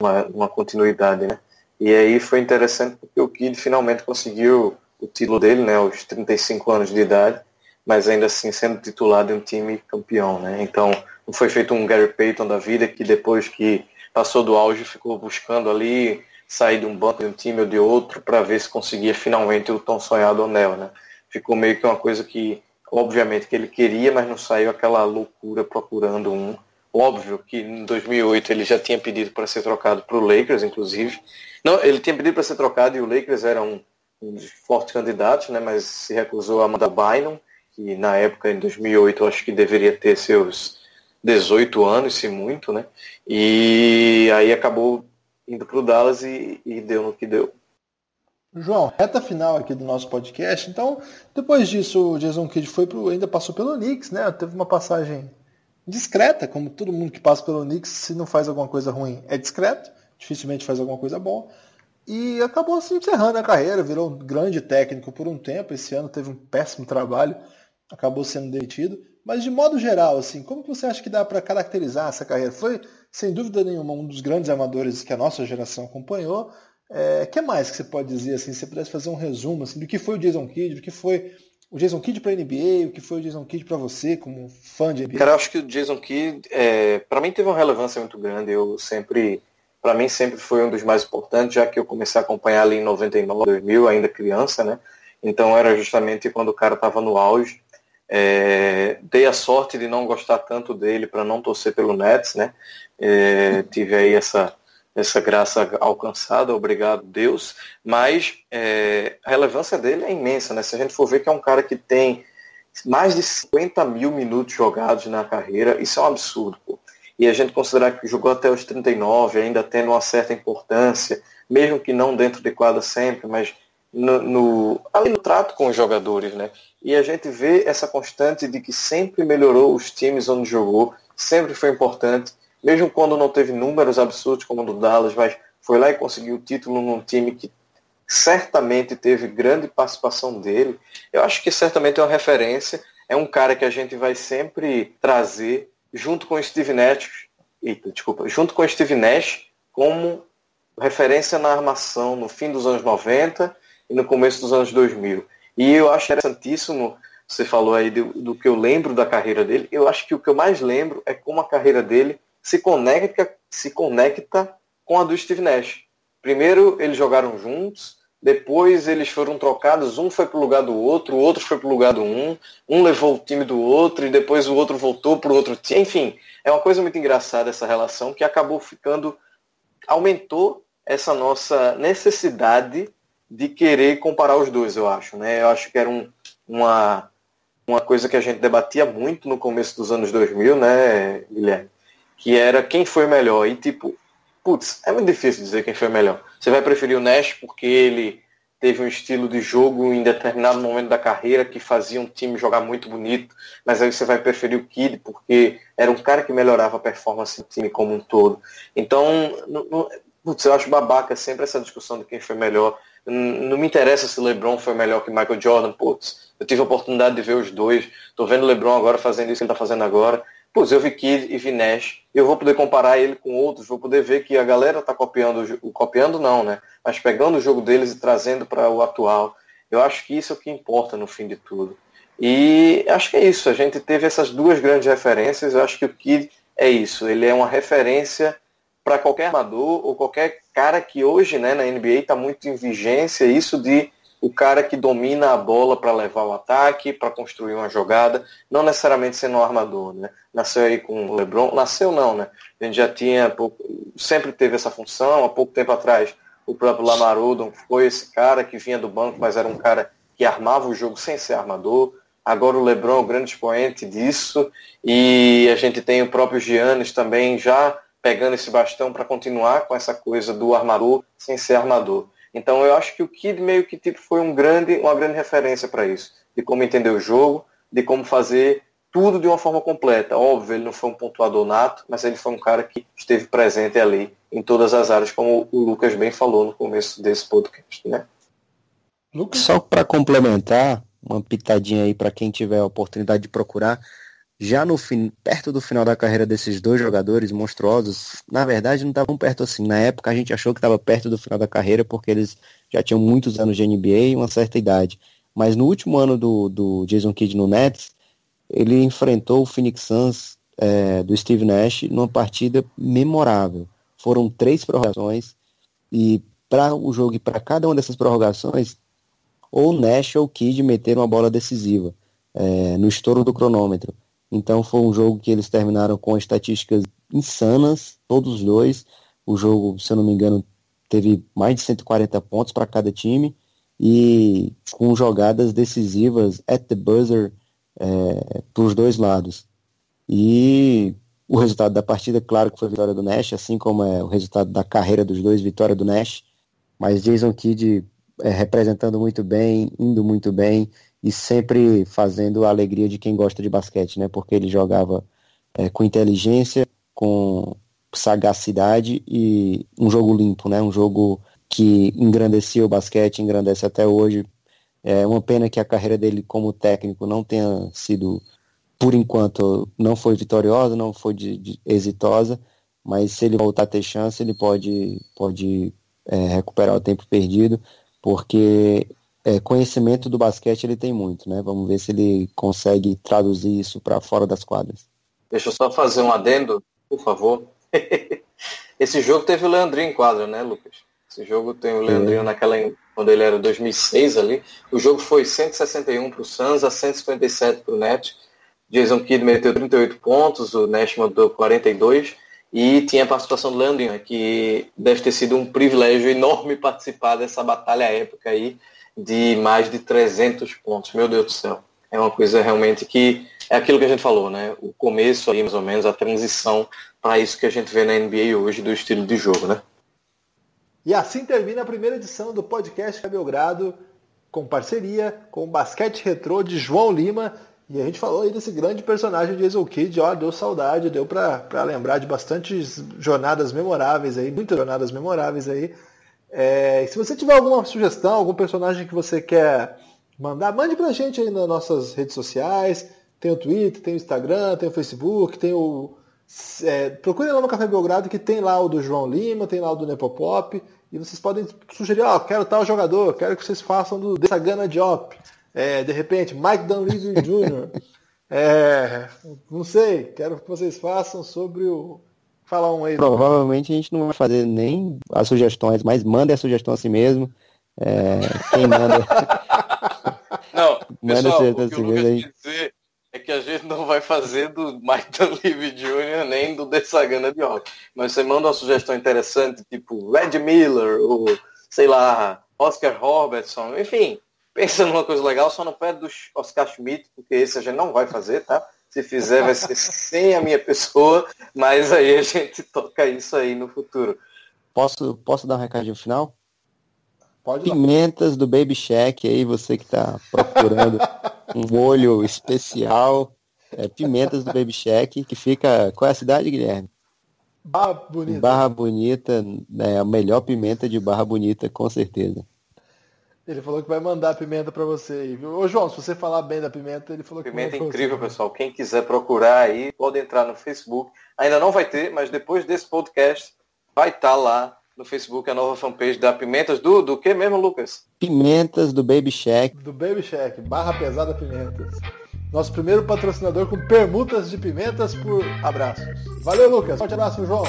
uma, uma continuidade, né? E aí foi interessante porque o Kid finalmente conseguiu o título dele, né, aos 35 anos de idade, mas ainda assim sendo titular de um time campeão, né? Então não foi feito um Gary Payton da vida que depois que passou do auge ficou buscando ali sair de um banco de um time ou de outro para ver se conseguia finalmente o tão sonhado anel, né? Ficou meio que uma coisa que obviamente que ele queria, mas não saiu aquela loucura procurando um. Óbvio que em 2008 ele já tinha pedido para ser trocado para o Lakers, inclusive. Não, ele tinha pedido para ser trocado e o Lakers era um, um forte candidato, né, mas se recusou a mandar Bynum, que na época, em 2008, eu acho que deveria ter seus 18 anos, se muito, né? E aí acabou indo para o Dallas e, e deu no que deu. João, reta final aqui do nosso podcast. Então, depois disso, o Jason Kidd foi pro, ainda passou pelo Knicks, né? Teve uma passagem discreta, como todo mundo que passa pelo Knicks, se não faz alguma coisa ruim, é discreto, dificilmente faz alguma coisa boa. E acabou se encerrando a carreira, virou um grande técnico por um tempo. Esse ano teve um péssimo trabalho, acabou sendo demitido. Mas de modo geral, assim, como que você acha que dá para caracterizar essa carreira? Foi, sem dúvida nenhuma, um dos grandes amadores que a nossa geração acompanhou é, que mais que você pode dizer assim, se você pudesse fazer um resumo assim, do que foi o Jason Kidd, do que foi o Jason Kidd para a NBA, o que foi o Jason Kidd para você como fã de NBA? Cara, eu acho que o Jason Kidd, é, para mim teve uma relevância muito grande. Eu sempre, para mim sempre foi um dos mais importantes, já que eu comecei a acompanhar ali em 99, 2000, ainda criança, né? Então era justamente quando o cara estava no auge. É, dei a sorte de não gostar tanto dele para não torcer pelo Nets, né? É, tive aí essa essa graça alcançada, obrigado Deus, mas é, a relevância dele é imensa, né? Se a gente for ver que é um cara que tem mais de 50 mil minutos jogados na carreira, isso é um absurdo, pô. E a gente considerar que jogou até os 39, ainda tendo uma certa importância, mesmo que não dentro de quadra sempre, mas no, no, ali no trato com os jogadores, né? E a gente vê essa constante de que sempre melhorou os times onde jogou, sempre foi importante mesmo quando não teve números absurdos como o do Dallas, mas foi lá e conseguiu o título num time que certamente teve grande participação dele. Eu acho que certamente é uma referência. É um cara que a gente vai sempre trazer junto com o Steve Nash, eita, desculpa, junto com o Steve Nash como referência na armação no fim dos anos 90 e no começo dos anos 2000. E eu acho interessantíssimo você falou aí do, do, que eu lembro da carreira dele. Eu acho que o que eu mais lembro é como a carreira dele se conecta, se conecta com a do Steve Nash. Primeiro eles jogaram juntos, depois eles foram trocados, um foi para o lugar do outro, o outro foi para o lugar do um, um levou o time do outro e depois o outro voltou para o outro time. Enfim, é uma coisa muito engraçada essa relação que acabou ficando, aumentou essa nossa necessidade de querer comparar os dois, eu acho. Né? Eu acho que era um, uma, uma coisa que a gente debatia muito no começo dos anos 2000, né, Guilherme? Que era quem foi melhor. E tipo, putz, é muito difícil dizer quem foi melhor. Você vai preferir o Nash porque ele teve um estilo de jogo em determinado momento da carreira que fazia um time jogar muito bonito, mas aí você vai preferir o Kid porque era um cara que melhorava a performance do time como um todo. Então, não, putz, eu acho babaca sempre essa discussão de quem foi melhor. Não me interessa se LeBron foi melhor que Michael Jordan, putz. Eu tive a oportunidade de ver os dois. Tô vendo o LeBron agora fazendo isso que ele tá fazendo agora. Putz, eu vi Kid e vi Nash. Eu vou poder comparar ele com outros, vou poder ver que a galera tá copiando, copiando não, né? Mas pegando o jogo deles e trazendo para o atual. Eu acho que isso é o que importa no fim de tudo. E acho que é isso. A gente teve essas duas grandes referências. Eu acho que o Kid é isso. Ele é uma referência para qualquer armador ou qualquer cara que hoje né, na NBA está muito em vigência. Isso de o cara que domina a bola para levar o ataque, para construir uma jogada, não necessariamente sendo um armador, né? Nasceu aí com o LeBron, nasceu não, né? A gente já tinha, sempre teve essa função, há pouco tempo atrás o próprio Lamar Odom foi esse cara que vinha do banco, mas era um cara que armava o jogo sem ser armador. Agora o LeBron é o grande expoente disso e a gente tem o próprio Giannis também já pegando esse bastão para continuar com essa coisa do armador sem ser armador. Então eu acho que o Kid meio que tipo, foi um grande, uma grande referência para isso, de como entender o jogo, de como fazer tudo de uma forma completa. Óbvio, ele não foi um pontuador nato, mas ele foi um cara que esteve presente ali em todas as áreas, como o Lucas bem falou no começo desse podcast, né? Lucas? Só para complementar, uma pitadinha aí para quem tiver a oportunidade de procurar, já no fim, perto do final da carreira desses dois jogadores monstruosos, na verdade não estavam perto assim. Na época a gente achou que estava perto do final da carreira porque eles já tinham muitos anos de NBA e uma certa idade. Mas no último ano do, do Jason Kidd no Nets, ele enfrentou o Phoenix Suns é, do Steve Nash numa partida memorável. Foram três prorrogações e para o jogo e para cada uma dessas prorrogações, ou Nash ou Kidd meteram uma bola decisiva é, no estouro do cronômetro. Então foi um jogo que eles terminaram com estatísticas insanas, todos os dois. O jogo, se eu não me engano, teve mais de 140 pontos para cada time e com jogadas decisivas at the buzzer é, para os dois lados. E o resultado da partida, claro que foi vitória do Nash, assim como é o resultado da carreira dos dois, vitória do Nash. Mas Jason Kidd é, representando muito bem, indo muito bem e sempre fazendo a alegria de quem gosta de basquete, né? Porque ele jogava é, com inteligência, com sagacidade e um jogo limpo, né? Um jogo que engrandecia o basquete, engrandece até hoje. É uma pena que a carreira dele como técnico não tenha sido, por enquanto, não foi vitoriosa, não foi de, de exitosa, mas se ele voltar a ter chance, ele pode, pode é, recuperar o tempo perdido, porque é, conhecimento do basquete ele tem muito, né? Vamos ver se ele consegue traduzir isso para fora das quadras. Deixa eu só fazer um adendo, por favor. [LAUGHS] Esse jogo teve o Leandrinho em quadra, né, Lucas? Esse jogo tem o Leandrinho é. naquela quando ele era 2006 ali. O jogo foi 161 para o Suns a 157 para o Net. Jason Kidd meteu 38 pontos, o Nash mandou 42 e tinha a participação do Leandrinho, que deve ter sido um privilégio enorme [LAUGHS] participar dessa batalha épica aí de mais de 300 pontos. Meu Deus do céu. É uma coisa realmente que é aquilo que a gente falou, né? O começo aí, mais ou menos, a transição para isso que a gente vê na NBA hoje do estilo de jogo, né? E assim termina a primeira edição do podcast Belgrado, com parceria com o Basquete Retrô de João Lima. E a gente falou aí desse grande personagem de Hazel Kid, ó, deu saudade, deu para lembrar de bastantes jornadas memoráveis aí, muitas jornadas memoráveis aí. É, se você tiver alguma sugestão, algum personagem que você quer mandar, mande pra gente aí nas nossas redes sociais. Tem o Twitter, tem o Instagram, tem o Facebook, tem o. É, procure lá no Café Belgrado que tem lá o do João Lima, tem lá o do Nepopop. E vocês podem sugerir, ó, oh, quero tal jogador, quero que vocês façam do Sagana Diop. É, de repente, Mike Dunleavy [LAUGHS] Jr. É, não sei, quero que vocês façam sobre o. Fala um aí. Provavelmente a gente não vai fazer nem as sugestões, mas manda a sugestão assim mesmo. É, quem manda. [LAUGHS] Não, manda pessoal, o que assim mesmo, dizer é que a gente não vai fazer do Mike Dunleavy Jr. nem do Desagana de Rock. Mas você manda uma sugestão interessante, tipo Red Miller, ou sei lá, Oscar Robertson, enfim, pensa numa coisa legal, só não pede dos Oscar Schmidt, porque esse a gente não vai fazer, tá? Se fizer vai ser sem a minha pessoa, mas aí a gente toca isso aí no futuro. Posso, posso dar um recadinho final? Pode Pimentas do Baby Shack aí, você que está procurando [LAUGHS] um molho especial. É, pimentas do Baby Shack, que fica. Qual é a cidade, Guilherme? Barra Bonita. Barra Bonita, é a melhor pimenta de Barra Bonita, com certeza. Ele falou que vai mandar pimenta para você aí, viu? Ô João, se você falar bem da pimenta, ele falou que Pimenta é incrível, você. pessoal. Quem quiser procurar aí, pode entrar no Facebook. Ainda não vai ter, mas depois desse podcast vai estar tá lá no Facebook a nova fanpage da Pimentas do, do que mesmo, Lucas? Pimentas do Baby Shack. Do Baby Shack, barra pesada pimentas. Nosso primeiro patrocinador com permutas de pimentas por abraços. Valeu, Lucas. Forte abraço, João.